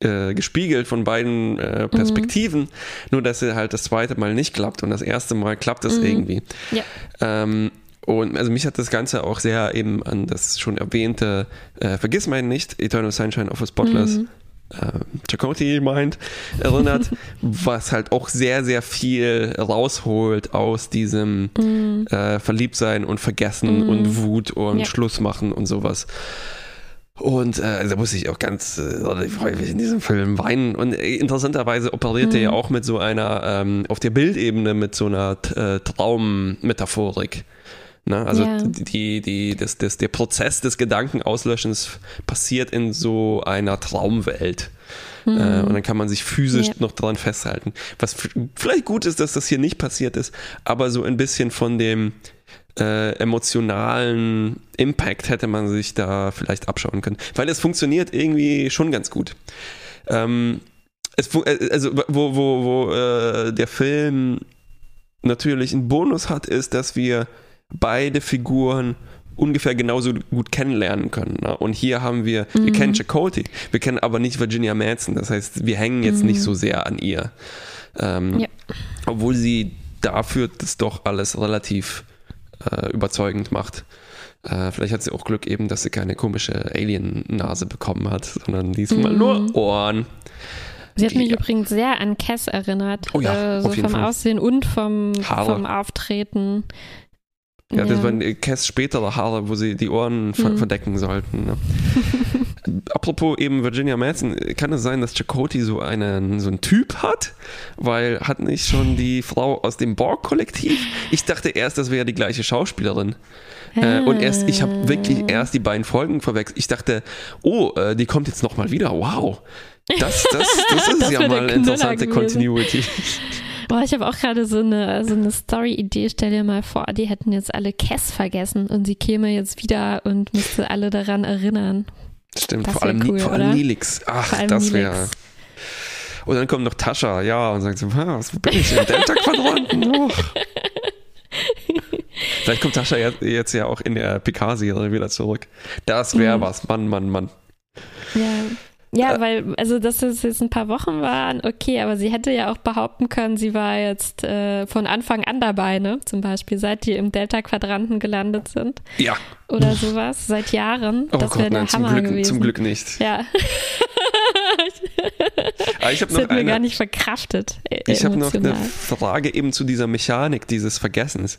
äh, äh, gespiegelt von beiden äh, mhm. Perspektiven, mhm. nur dass sie halt das zweite Mal nicht klappt und das erste Mal klappt es mhm. irgendwie. Ja. Ähm, und also mich hat das Ganze auch sehr eben an das schon erwähnte äh, Vergiss meinen nicht, Eternal Sunshine of a Spotless mhm. äh, Mind erinnert, was halt auch sehr, sehr viel rausholt aus diesem mhm. äh, Verliebtsein und Vergessen mhm. und Wut und ja. Schluss machen und sowas. Und äh, da muss ich auch ganz äh, häufig in diesem Film weinen. Und äh, interessanterweise operiert er ja mhm. auch mit so einer, ähm, auf der Bildebene mit so einer äh, Traummetaphorik. Ne? Also yeah. die, die, das, das, der Prozess des Gedankenauslöschens passiert in so einer Traumwelt. Mhm. Äh, und dann kann man sich physisch ja. noch dran festhalten. Was vielleicht gut ist, dass das hier nicht passiert ist, aber so ein bisschen von dem äh, emotionalen Impact hätte man sich da vielleicht abschauen können. Weil es funktioniert irgendwie schon ganz gut. Ähm, es, äh, also wo, wo, wo äh, der Film natürlich einen Bonus hat, ist, dass wir beide Figuren ungefähr genauso gut kennenlernen können. Ne? Und hier haben wir, mhm. wir kennen Chakotay, wir kennen aber nicht Virginia Madsen. Das heißt, wir hängen jetzt mhm. nicht so sehr an ihr. Ähm, ja. Obwohl sie dafür das doch alles relativ äh, überzeugend macht. Äh, vielleicht hat sie auch Glück eben, dass sie keine komische Alien-Nase bekommen hat, sondern diesmal mhm. nur Ohren. Sie hat mich ja. übrigens sehr an Cass erinnert. Oh ja, äh, so vom Fall. Aussehen und vom, vom Auftreten. Ja, das waren Cass spätere Haare, wo sie die Ohren ver mhm. verdecken sollten. Ne? Apropos eben Virginia Madsen, kann es sein, dass Chakotay so einen, so einen Typ hat? Weil hat nicht schon die Frau aus dem Borg-Kollektiv? Ich dachte erst, das wäre die gleiche Schauspielerin. Äh, und erst, ich habe wirklich ah. erst die beiden Folgen verwechselt. Ich dachte, oh, äh, die kommt jetzt nochmal wieder. Wow. Das, das, das ist das ja mal eine interessante Continuity. Boah, ich habe auch gerade so eine, so eine Story-Idee. Stell dir mal vor, die hätten jetzt alle Cass vergessen und sie käme jetzt wieder und müsste alle daran erinnern. Stimmt, vor allem, cool, vor allem Nilix. Ach, das wäre. Und dann kommt noch Tascha, ja, und sagt so, was bin ich im Delta-Quadranten? Vielleicht kommt Tascha jetzt, jetzt ja auch in der PK-Serie wieder zurück. Das wäre mhm. was, Mann, Mann, Mann. Ja. Ja, äh, weil, also dass es jetzt ein paar Wochen waren, okay, aber sie hätte ja auch behaupten können, sie war jetzt äh, von Anfang an dabei, ne? Zum Beispiel, seit die im Delta-Quadranten gelandet sind. Ja. Oder sowas, seit Jahren. Oh das wäre der Hammer Glück, gewesen. Zum Glück nicht. Ja. Aber ich das noch hat mir gar nicht verkraftet. Äh, ich habe noch eine Frage eben zu dieser Mechanik dieses Vergessens.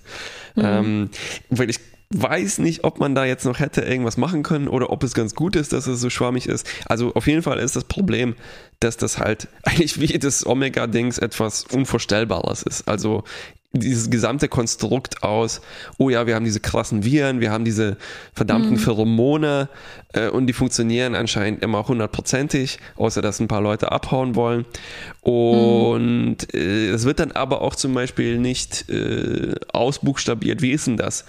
Mhm. Ähm, weil ich weiß nicht, ob man da jetzt noch hätte irgendwas machen können oder ob es ganz gut ist, dass es so schwammig ist. Also auf jeden Fall ist das Problem, dass das halt eigentlich wie das Omega-Dings etwas Unvorstellbares ist. Also dieses gesamte Konstrukt aus, oh ja, wir haben diese krassen Viren, wir haben diese verdammten mhm. Pheromone äh, und die funktionieren anscheinend immer hundertprozentig, außer dass ein paar Leute abhauen wollen. Und mhm. äh, es wird dann aber auch zum Beispiel nicht äh, ausbuchstabiert, wie ist denn das?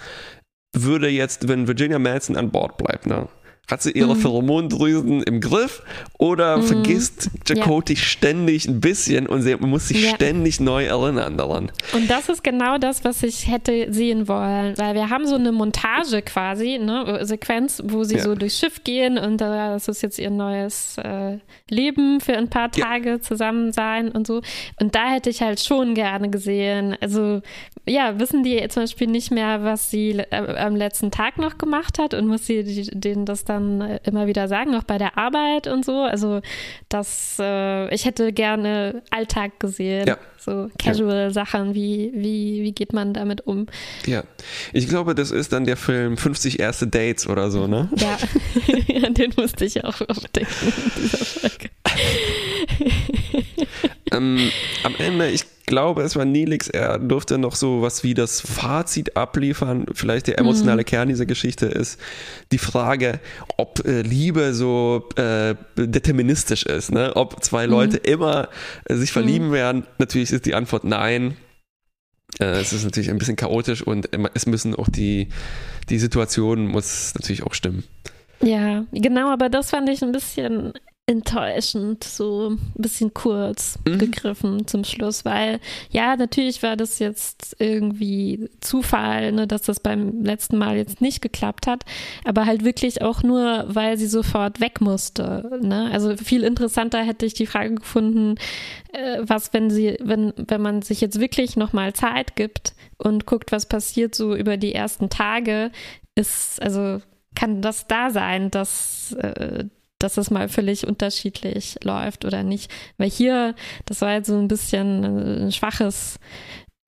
Würde jetzt, wenn Virginia Madsen an Bord bleibt, ne? Hat sie ihre mhm. Pheromondrüsen im Griff oder mhm. vergisst Chakotay ja. ständig ein bisschen und sie muss sich ja. ständig neu erinnern daran? Und das ist genau das, was ich hätte sehen wollen, weil wir haben so eine Montage quasi, ne, Sequenz, wo sie ja. so durchs Schiff gehen und das ist jetzt ihr neues äh, Leben für ein paar Tage zusammen sein und so. Und da hätte ich halt schon gerne gesehen, also ja, wissen die zum Beispiel nicht mehr, was sie äh, am letzten Tag noch gemacht hat und muss sie denen das dann dann äh, immer wieder sagen, auch bei der Arbeit und so. Also, dass äh, ich hätte gerne Alltag gesehen. Ja. So Casual-Sachen, wie, wie, wie geht man damit um? Ja. Ich glaube, das ist dann der Film 50 erste Dates oder so, ne? Ja, den musste ich auch aufdenken in dieser Folge. ähm, am Ende, ich glaube, es war Nelix, er durfte noch so was wie das Fazit abliefern. Vielleicht der emotionale mhm. Kern dieser Geschichte ist die Frage, ob äh, Liebe so äh, deterministisch ist, ne? ob zwei mhm. Leute immer äh, sich verlieben mhm. werden. Natürlich ist die Antwort nein. Äh, es ist natürlich ein bisschen chaotisch und es müssen auch die, die Situation muss natürlich auch stimmen. Ja, genau, aber das fand ich ein bisschen enttäuschend, so ein bisschen kurz mhm. gegriffen zum Schluss, weil ja, natürlich war das jetzt irgendwie Zufall, ne, dass das beim letzten Mal jetzt nicht geklappt hat, aber halt wirklich auch nur, weil sie sofort weg musste. Ne? Also viel interessanter hätte ich die Frage gefunden, äh, was, wenn sie, wenn, wenn man sich jetzt wirklich nochmal Zeit gibt und guckt, was passiert so über die ersten Tage, ist, also kann das da sein, dass äh, dass es mal völlig unterschiedlich läuft oder nicht. Weil hier, das war jetzt so ein bisschen ein schwaches,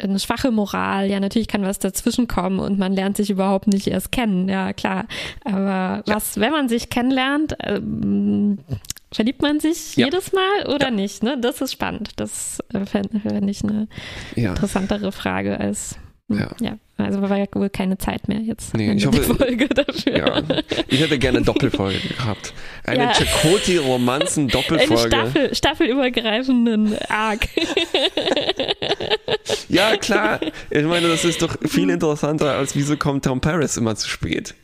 eine schwache Moral. Ja, natürlich kann was dazwischen kommen und man lernt sich überhaupt nicht erst kennen. Ja, klar. Aber ja. was, wenn man sich kennenlernt, ähm, verliebt man sich ja. jedes Mal oder ja. nicht? Ne? Das ist spannend. Das äh, fände fänd ich eine interessantere Frage als ja. Also war ja wohl keine Zeit mehr jetzt. Nee, ich hoffe, Folge dafür. Ja, ich hätte gerne eine Doppelfolge gehabt. Eine ja. Chakoti-Romanzen-Doppelfolge. Eine Staffel, staffelübergreifenden Arc. ja, klar. Ich meine, das ist doch viel interessanter, als wieso kommt Tom Paris immer zu spät.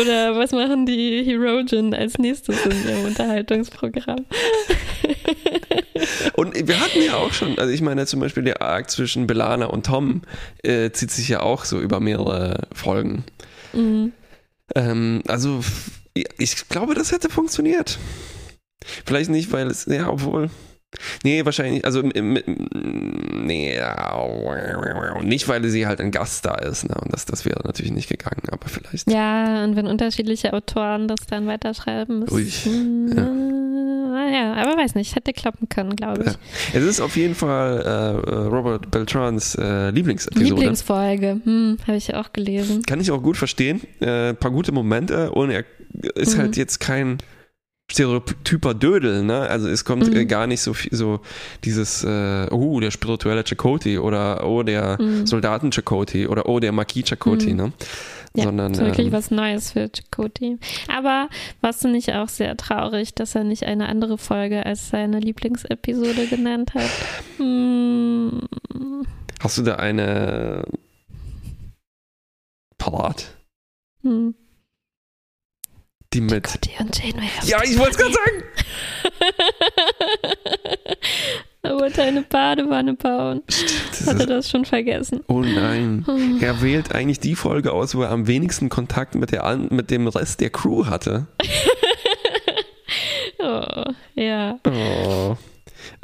Oder was machen die Herogen als nächstes in ihrem Unterhaltungsprogramm? Und wir hatten ja auch schon, also ich meine zum Beispiel der Arc zwischen Belana und Tom äh, zieht sich ja auch so über mehrere Folgen. Mhm. Ähm, also ich glaube, das hätte funktioniert. Vielleicht nicht, weil es, ja, obwohl, Nee, wahrscheinlich, also nee, nicht, weil sie halt ein Gast da ist, ne? Und das, das wäre natürlich nicht gegangen, aber vielleicht. Ja, und wenn unterschiedliche Autoren das dann weiterschreiben müssen. Ja. ja, aber weiß nicht, hätte klappen können, glaube ich. Ja. Es ist auf jeden Fall äh, Robert Beltrans äh, Lieblingsepisode. Lieblingsfolge, hm, habe ich auch gelesen. Kann ich auch gut verstehen. Äh, ein paar gute Momente und er ist mhm. halt jetzt kein stereotyper Dödel, ne? Also es kommt mhm. gar nicht so viel, so dieses, äh, oh, der spirituelle Chakoti oder oh, der mhm. Soldaten Chakoti oder oh, der Marquis Chakoti, mhm. ne? Ja, Sondern, ist wirklich ähm, was Neues für Chakoti. Aber warst du nicht auch sehr traurig, dass er nicht eine andere Folge als seine Lieblingsepisode genannt hat? Hm. Hast du da eine parat? Hm. Die mit. und Janeway ja, ich wollte es gerade sagen. er wollte eine Badewanne bauen. Stimmt, Hat er das schon vergessen? Oh nein. Er wählt eigentlich die Folge aus, wo er am wenigsten Kontakt mit, der, mit dem Rest der Crew hatte. oh, ja. Oh.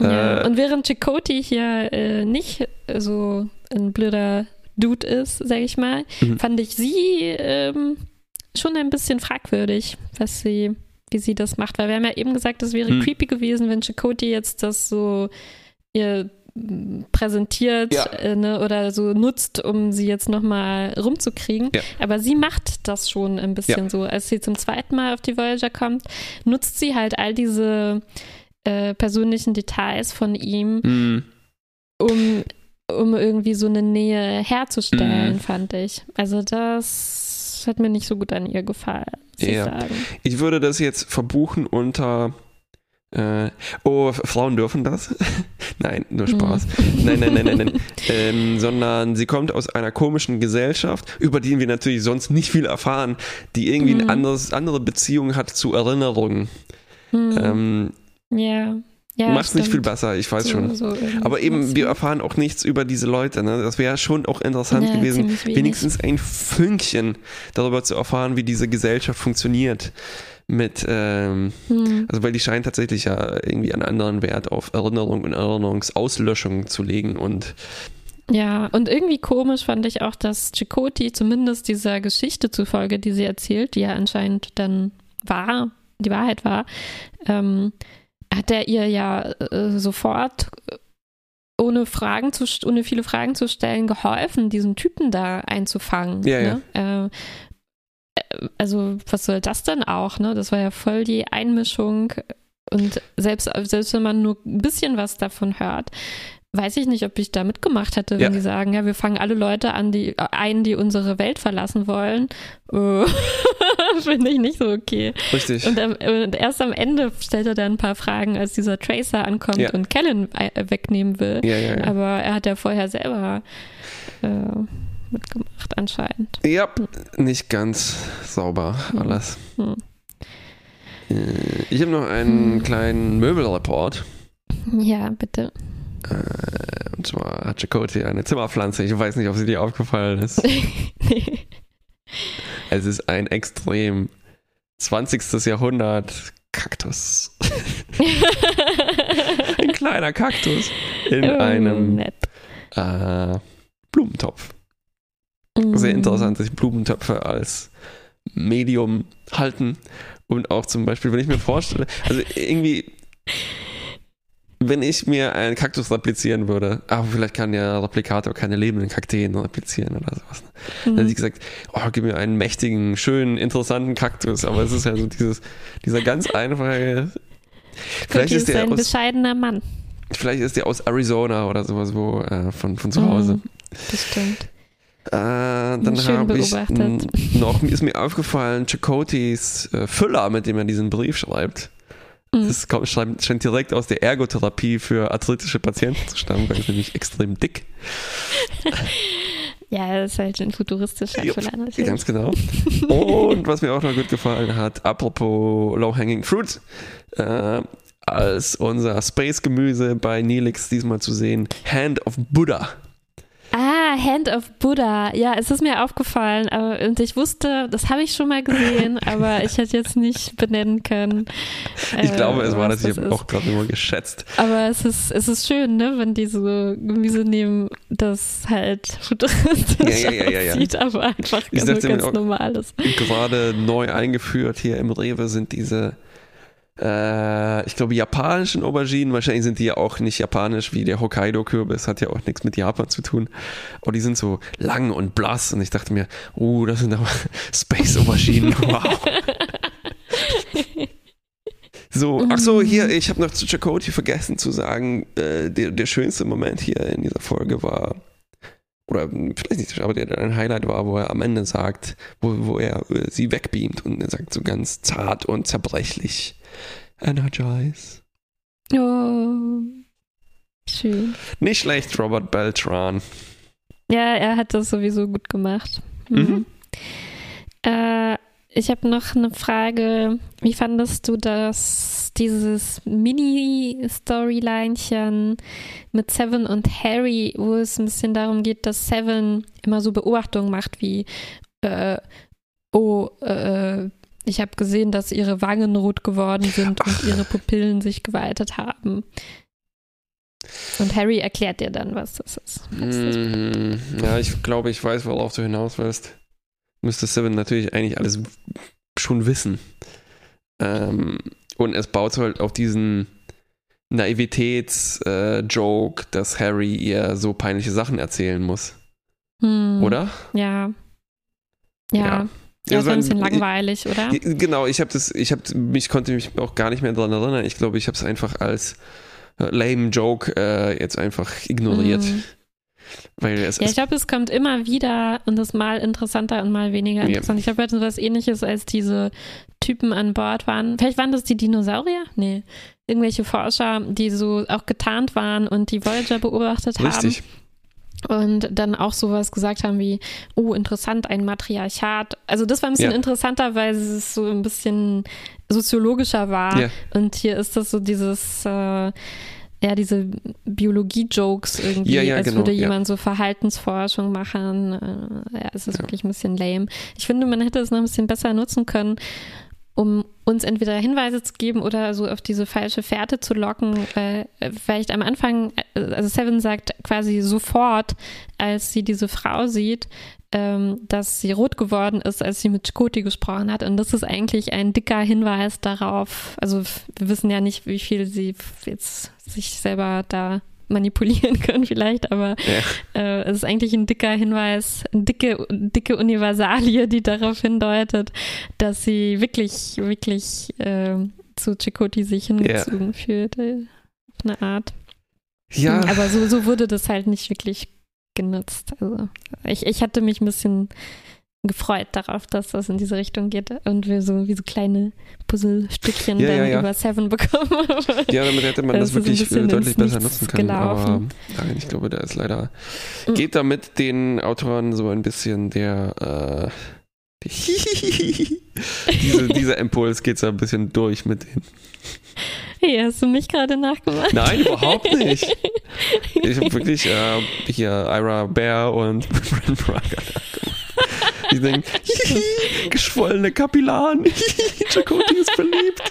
ja. Äh, und während Chakoti hier äh, nicht so ein blöder Dude ist, sag ich mal, mhm. fand ich sie ähm, schon ein bisschen fragwürdig, was sie, wie sie das macht, weil wir haben ja eben gesagt, es wäre hm. creepy gewesen, wenn Chakoti jetzt das so ihr präsentiert ja. äh, ne, oder so nutzt, um sie jetzt nochmal rumzukriegen. Ja. Aber sie macht das schon ein bisschen ja. so. Als sie zum zweiten Mal auf die Voyager kommt, nutzt sie halt all diese äh, persönlichen Details von ihm, mhm. um, um irgendwie so eine Nähe herzustellen, mhm. fand ich. Also das hat mir nicht so gut an ihr gefallen, ja. ich sagen. Ich würde das jetzt verbuchen unter äh, oh, Frauen dürfen das? nein, nur Spaß. Mhm. Nein, nein, nein, nein, nein. ähm, sondern sie kommt aus einer komischen Gesellschaft, über die wir natürlich sonst nicht viel erfahren, die irgendwie mhm. eine anderes, andere Beziehung hat zu Erinnerungen. Mhm. Ähm, ja. Ja, Macht es nicht viel besser, ich weiß so, schon. So Aber eben, wir erfahren auch nichts über diese Leute. Ne? Das wäre schon auch interessant ja, gewesen, wenigstens ein Fünkchen darüber zu erfahren, wie diese Gesellschaft funktioniert. Mit, ähm, hm. also weil die scheint tatsächlich ja irgendwie einen anderen Wert auf Erinnerung und Erinnerungsauslöschung zu legen und Ja, und irgendwie komisch fand ich auch, dass Chakoti zumindest dieser Geschichte zufolge, die sie erzählt, die ja anscheinend dann war, die Wahrheit war, ähm, hat er ihr ja äh, sofort ohne Fragen zu, ohne viele Fragen zu stellen, geholfen, diesen Typen da einzufangen. Ja, ne? ja. Äh, also, was soll das denn auch, ne? Das war ja voll die Einmischung. Und selbst, selbst wenn man nur ein bisschen was davon hört, weiß ich nicht, ob ich da mitgemacht hätte, wenn ja. die sagen, ja, wir fangen alle Leute an, die ein, die unsere Welt verlassen wollen. Äh, Finde ich nicht so okay. Richtig. Und, und, erst am Ende stellt er dann ein paar Fragen, als dieser Tracer ankommt ja. und Kellen wegnehmen will. Ja, ja, ja. Aber er hat ja vorher selber äh, mitgemacht, anscheinend. Ja, nicht ganz sauber hm. alles. Hm. Äh, ich habe noch einen hm. kleinen Möbelreport. Ja, bitte. Äh, und zwar hat Chakoti eine Zimmerpflanze. Ich weiß nicht, ob sie dir aufgefallen ist. nee. Es ist ein extrem 20. Jahrhundert Kaktus. ein kleiner Kaktus in oh, einem äh, Blumentopf. Mm. Sehr interessant, sich Blumentöpfe als Medium halten. Und auch zum Beispiel, wenn ich mir vorstelle, also irgendwie wenn ich mir einen Kaktus replizieren würde, aber vielleicht kann der Replikator keine lebenden Kakteen replizieren oder sowas. Mhm. Dann hätte ich gesagt, oh, gib mir einen mächtigen, schönen, interessanten Kaktus. Aber es ist ja so dieses, dieser ganz einfache. Vielleicht ist, ist der ein aus, bescheidener Mann. Vielleicht ist der aus Arizona oder sowas, wo äh, von, von zu Hause. Mhm, bestimmt. Äh, dann habe ich noch, ist mir aufgefallen, Chakotis äh, Füller, mit dem er diesen Brief schreibt. Mhm. Das kommt, scheint direkt aus der Ergotherapie für arthritische Patienten zu stammen, weil es nämlich extrem dick. Ja, das ist halt ein futuristischer Jupp, Ganz genau. Und was mir auch noch gut gefallen hat, apropos Low-Hanging Fruit, äh, als unser Space-Gemüse bei Nelix diesmal zu sehen, Hand of Buddha. Ah, Hand of Buddha. Ja, es ist mir aufgefallen. Aber, und ich wusste, das habe ich schon mal gesehen, aber ich hätte jetzt nicht benennen können. Ich äh, glaube, es war das, ich habe auch gerade nur geschätzt. Aber es ist, es ist schön, ne, wenn die so Gemüse nehmen, das halt futuristisch ja, ja, ja, ja, aussieht, aber einfach ich ganz, ganz normal ist. Gerade neu eingeführt hier im Rewe sind diese äh, ich glaube, japanischen Auberginen, wahrscheinlich sind die ja auch nicht japanisch wie der Hokkaido-Kürbis, hat ja auch nichts mit Japan zu tun. Aber die sind so lang und blass und ich dachte mir, oh, das sind aber Space-Auberginen, wow. So, ach so, hier, ich habe noch zu Chakoti vergessen zu sagen, äh, der, der schönste Moment hier in dieser Folge war, oder vielleicht nicht, aber der, der ein Highlight war, wo er am Ende sagt, wo, wo er äh, sie wegbeamt und er sagt so ganz zart und zerbrechlich, Energize. Oh, schön. Nicht schlecht, Robert Beltran. Ja, er hat das sowieso gut gemacht. Mhm. mhm. Äh, ich habe noch eine Frage. Wie fandest du das, dieses Mini-Storylinchen mit Seven und Harry, wo es ein bisschen darum geht, dass Seven immer so Beobachtungen macht wie, äh, oh, äh, ich habe gesehen, dass ihre Wangen rot geworden sind und ihre Pupillen sich geweitet haben. Und Harry erklärt dir dann, was das ist. Was das mm, ja, ich glaube, ich weiß, worauf du hinaus willst. Müsste Seven natürlich eigentlich alles schon wissen. Ähm, und es baut halt auf diesen Naivitäts-Joke, äh, dass Harry ihr so peinliche Sachen erzählen muss. Hm, Oder? Ja. Ja. ja. Ja, das war ein bisschen langweilig, oder? Genau, ich habe das, ich habe mich konnte mich auch gar nicht mehr daran erinnern. Ich glaube, ich habe es einfach als äh, lame Joke äh, jetzt einfach ignoriert. Mhm. Weil es ja, ich glaube, es kommt immer wieder und ist mal interessanter und mal weniger interessant. Ja. Ich habe jetzt was ähnliches, als diese Typen an Bord waren. Vielleicht waren das die Dinosaurier? Nee. Irgendwelche Forscher, die so auch getarnt waren und die Voyager beobachtet Richtig. haben. Richtig und dann auch sowas gesagt haben wie, oh, interessant, ein Matriarchat. Also das war ein bisschen ja. interessanter, weil es so ein bisschen soziologischer war. Ja. Und hier ist das so dieses, äh, ja, diese Biologie-Jokes irgendwie, ja, ja, als genau, würde jemand so Verhaltensforschung machen. Äh, ja, es ist wirklich ein bisschen lame. Ich finde, man hätte es noch ein bisschen besser nutzen können, um uns entweder Hinweise zu geben oder so auf diese falsche Fährte zu locken. Weil vielleicht am Anfang, also Seven sagt quasi sofort, als sie diese Frau sieht, ähm, dass sie rot geworden ist, als sie mit Chakoti gesprochen hat. Und das ist eigentlich ein dicker Hinweis darauf. Also wir wissen ja nicht, wie viel sie jetzt sich selber da manipulieren können vielleicht, aber ja. äh, es ist eigentlich ein dicker Hinweis, eine dicke, dicke Universalie, die darauf hindeutet, dass sie wirklich, wirklich äh, zu Chakoti sich hingezogen ja. fühlt, äh, auf eine Art. Ja. Aber so, so wurde das halt nicht wirklich genutzt. Also ich, ich hatte mich ein bisschen gefreut darauf, dass das in diese Richtung geht und wir so wie so kleine Puzzlestückchen ja, dann ja, ja. über Seven bekommen. ja, damit hätte man das, das wirklich deutlich besser nutzen können. Gelaufen. Aber nein, ich glaube, da ist leider mhm. geht damit den Autoren so ein bisschen der äh, diese, dieser Impuls geht so ein bisschen durch mit denen. Hey, hast du mich gerade nachgemacht? Nein, überhaupt nicht. Ich habe wirklich äh, hier Ira Bear und Brent Braga nachgemacht. Die denken, geschwollene Kapillaren, Chakoti ist verliebt.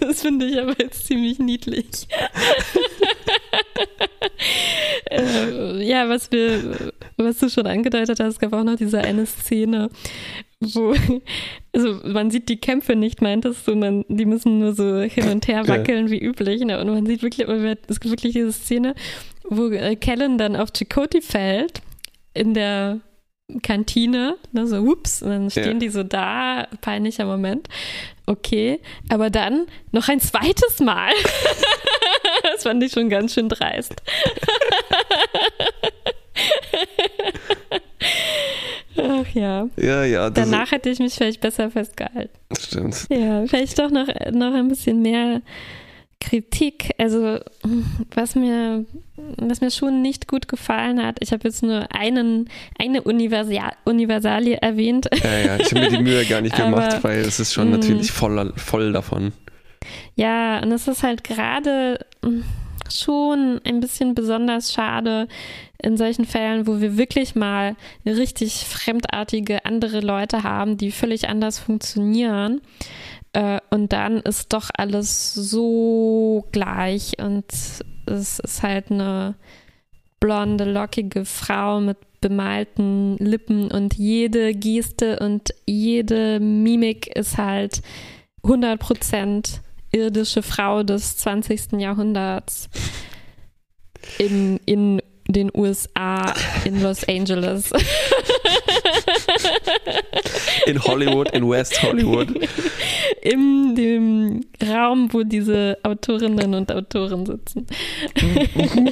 das finde ich aber jetzt ziemlich niedlich. äh, ja, was wir, was du schon angedeutet hast, es gab auch noch diese eine Szene, wo, also man sieht die Kämpfe nicht, meintest du, man, die müssen nur so hin und her wackeln ja. wie üblich. Ne? Und man sieht wirklich, es gibt wirklich diese Szene, wo äh, Kellen dann auf Chakoti fällt in der Kantine, ne, so ups, und dann stehen ja. die so da, peinlicher Moment. Okay, aber dann noch ein zweites Mal. das fand ich schon ganz schön dreist. Ach ja. Ja, ja. Danach hätte ich mich vielleicht besser festgehalten. Stimmt. Ja, vielleicht doch noch, noch ein bisschen mehr Kritik, also was mir, was mir schon nicht gut gefallen hat, ich habe jetzt nur einen, eine Universal Universalie erwähnt. Ja, ja, ich habe mir die Mühe gar nicht gemacht, Aber, weil es ist schon natürlich voll, voll davon. Ja, und es ist halt gerade schon ein bisschen besonders schade in solchen Fällen, wo wir wirklich mal richtig fremdartige andere Leute haben, die völlig anders funktionieren. Äh, und dann ist doch alles so gleich und es ist halt eine blonde, lockige Frau mit bemalten Lippen und jede Geste und jede Mimik ist halt 100% irdische Frau des 20. Jahrhunderts in, in den USA, in Los Angeles. In Hollywood, in West Hollywood. In dem Raum, wo diese Autorinnen und Autoren sitzen.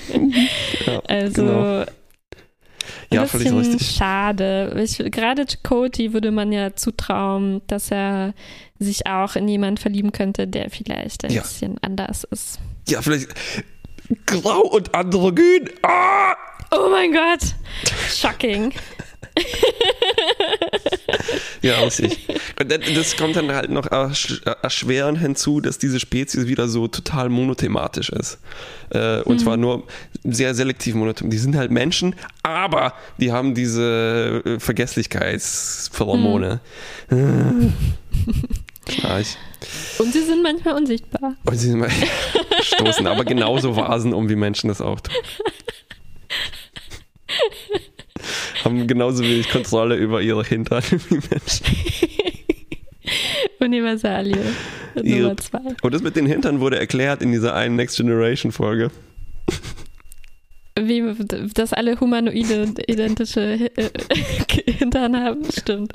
ja, also. Genau. Ja, völlig richtig. Schade. Ich, gerade Chakoti würde man ja zutrauen, dass er sich auch in jemanden verlieben könnte, der vielleicht ein ja. bisschen anders ist. Ja, vielleicht grau und androgyn. Ah! Oh mein Gott. Shocking. ja, richtig. Und das kommt dann halt noch erschwerend hinzu, dass diese Spezies wieder so total monothematisch ist. Äh, und mhm. zwar nur sehr selektiv monothematisch. Die sind halt Menschen, aber die haben diese äh, Vergesslichkeitspheromone. Mhm. Schnarch. Und sie sind manchmal unsichtbar. Und sie sind manchmal stoßen aber genauso Vasen um, wie Menschen das auch tun. Haben genauso wenig Kontrolle über ihre Hintern wie Menschen. Universalie. Nummer zwei. Und das mit den Hintern wurde erklärt in dieser einen Next Generation Folge. Wie, dass alle Humanoide identische äh, Hintern haben, stimmt.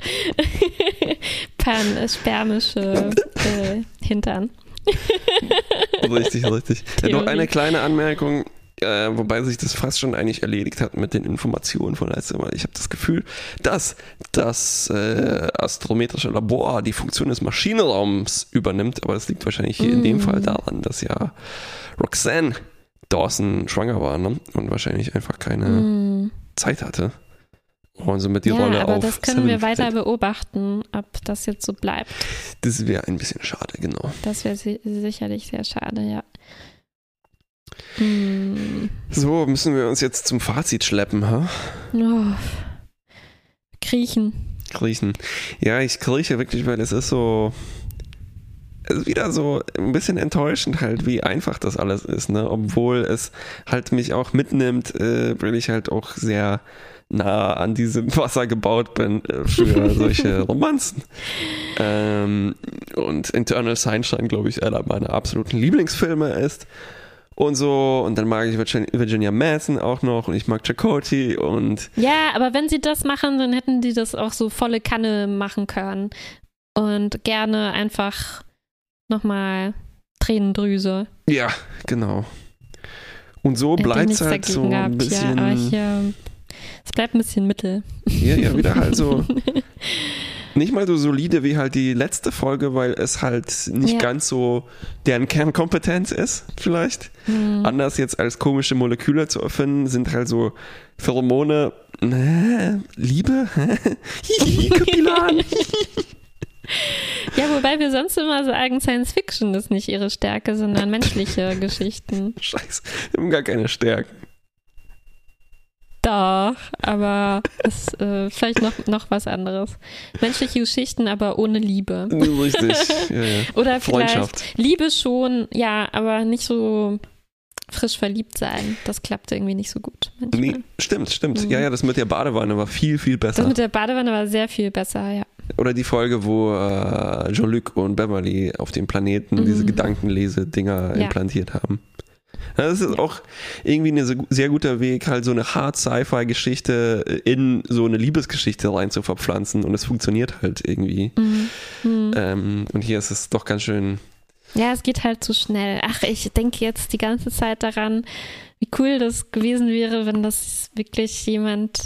Pan-spermische äh, Hintern. richtig, richtig. Ja, noch eine kleine Anmerkung äh, wobei sich das fast schon eigentlich erledigt hat mit den Informationen von letztem Mal. Ich habe das Gefühl, dass das äh, astrometrische Labor die Funktion des Maschinenraums übernimmt, aber das liegt wahrscheinlich hier mm. in dem Fall mm. daran, dass ja Roxanne Dawson schwanger war ne? und wahrscheinlich einfach keine mm. Zeit hatte. Und somit die ja, Rolle aber auf. Das können wir weiter beobachten, ob das jetzt so bleibt. Das wäre ein bisschen schade, genau. Das wäre si sicherlich sehr schade, ja. Hm. So, müssen wir uns jetzt zum Fazit schleppen, ha? Oh. Kriechen. Kriechen. Ja, ich krieche wirklich, weil es ist so. Es ist wieder so ein bisschen enttäuschend halt, wie einfach das alles ist, ne? Obwohl es halt mich auch mitnimmt, äh, weil ich halt auch sehr nah an diesem Wasser gebaut bin äh, für solche Romanzen. Ähm, und Internal Sunshine, glaube ich, einer meiner absoluten Lieblingsfilme ist und so. Und dann mag ich Virginia Madsen auch noch und ich mag Chakotay und. Ja, aber wenn sie das machen, dann hätten die das auch so volle Kanne machen können. Und gerne einfach nochmal Tränendrüse. Ja, genau. Und so bleibt es halt so ein bisschen. Ja, aber ich, äh, bleibt ein bisschen Mittel. Ja, ja, wieder halt so. nicht mal so solide wie halt die letzte Folge, weil es halt nicht ja. ganz so deren Kernkompetenz ist, vielleicht. Mhm. Anders jetzt als komische Moleküle zu erfinden, sind halt so Pheromone, äh, Liebe, Kapillan. Ja, wobei wir sonst immer sagen, Science Fiction ist nicht ihre Stärke, sondern menschliche Geschichten. Scheiße, wir haben gar keine Stärken. Doch, aber ist äh, vielleicht noch, noch was anderes. Menschliche Geschichten, aber ohne Liebe. Richtig. Ja, ja. Oder vielleicht Liebe schon, ja, aber nicht so frisch verliebt sein. Das klappt irgendwie nicht so gut. Nee, stimmt, stimmt. Mhm. Ja, ja, das mit der Badewanne war viel, viel besser. Das mit der Badewanne war sehr viel besser, ja. Oder die Folge, wo äh, Jean-Luc und Beverly auf dem Planeten mhm. diese Gedankenlese-Dinger ja. implantiert haben. Das ist auch irgendwie ein sehr guter Weg, halt so eine Hard-Sci-Fi-Geschichte in so eine Liebesgeschichte rein zu verpflanzen und es funktioniert halt irgendwie. Mhm. Mhm. Ähm, und hier ist es doch ganz schön. Ja, es geht halt zu schnell. Ach, ich denke jetzt die ganze Zeit daran, wie cool das gewesen wäre, wenn das wirklich jemand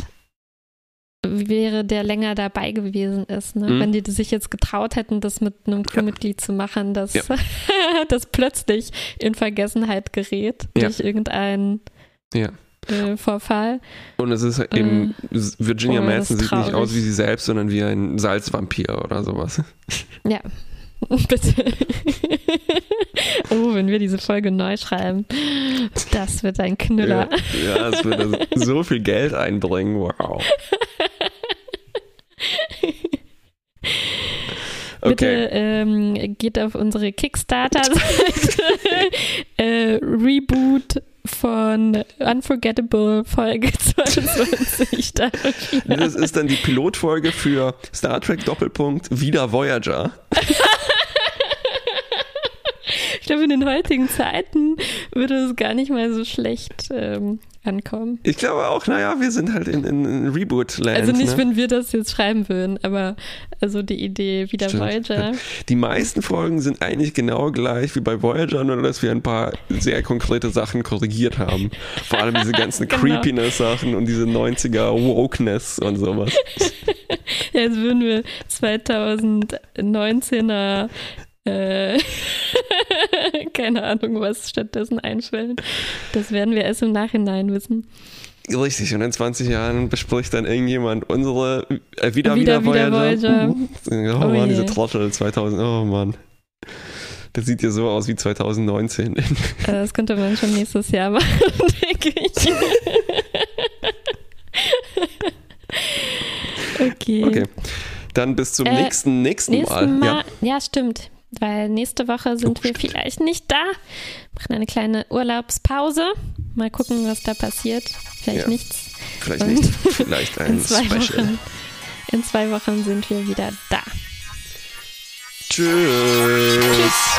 wäre, der länger dabei gewesen ist. Ne? Mhm. Wenn die sich jetzt getraut hätten, das mit einem Crewmitglied ja. zu machen, dass ja. das plötzlich in Vergessenheit gerät ja. durch irgendeinen äh, Vorfall. Und es ist eben, äh, Virginia oh, Madsen sieht nicht aus wie sie selbst, sondern wie ein Salzvampir oder sowas. Ja. Bitte. oh, wenn wir diese Folge neu schreiben, das wird ein Knüller. Ja, es wird so viel Geld einbringen. Wow. Okay. Bitte ähm, geht auf unsere Kickstarter-Seite. äh, Reboot von Unforgettable Folge 22. das ist dann die Pilotfolge für Star Trek Doppelpunkt Wieder Voyager. ich glaube, in den heutigen Zeiten würde es gar nicht mal so schlecht ähm, ankommen. Ich glaube auch, naja, wir sind halt in, in, Reboot-Land. Also nicht, ne? wenn wir das jetzt schreiben würden, aber also die Idee wieder Stimmt. Voyager. Die meisten Folgen sind eigentlich genau gleich wie bei Voyager, nur dass wir ein paar sehr konkrete Sachen korrigiert haben. Vor allem diese ganzen genau. Creepiness-Sachen und diese 90er Wokeness und sowas. ja, jetzt würden wir 2019er äh, keine Ahnung, was stattdessen einfällt. Das werden wir erst im Nachhinein wissen. Richtig, und in 20 Jahren bespricht dann irgendjemand unsere äh, wieder, wieder, wieder Voyager. Voyager. Uh, oh, oh Mann, diese Trottel 2000, oh Mann. Das sieht ja so aus wie 2019. Äh, das könnte man schon nächstes Jahr machen, denke ich. okay. Okay. Dann bis zum äh, nächsten, nächsten, nächsten Mal. Mal. Ja. ja, stimmt weil nächste Woche sind oh, wir stimmt. vielleicht nicht da. Machen eine kleine Urlaubspause. Mal gucken, was da passiert. Vielleicht ja. nichts. Vielleicht Und nichts. Vielleicht ein in zwei Special. Wochen, in zwei Wochen sind wir wieder da. Tschüss. Tschüss.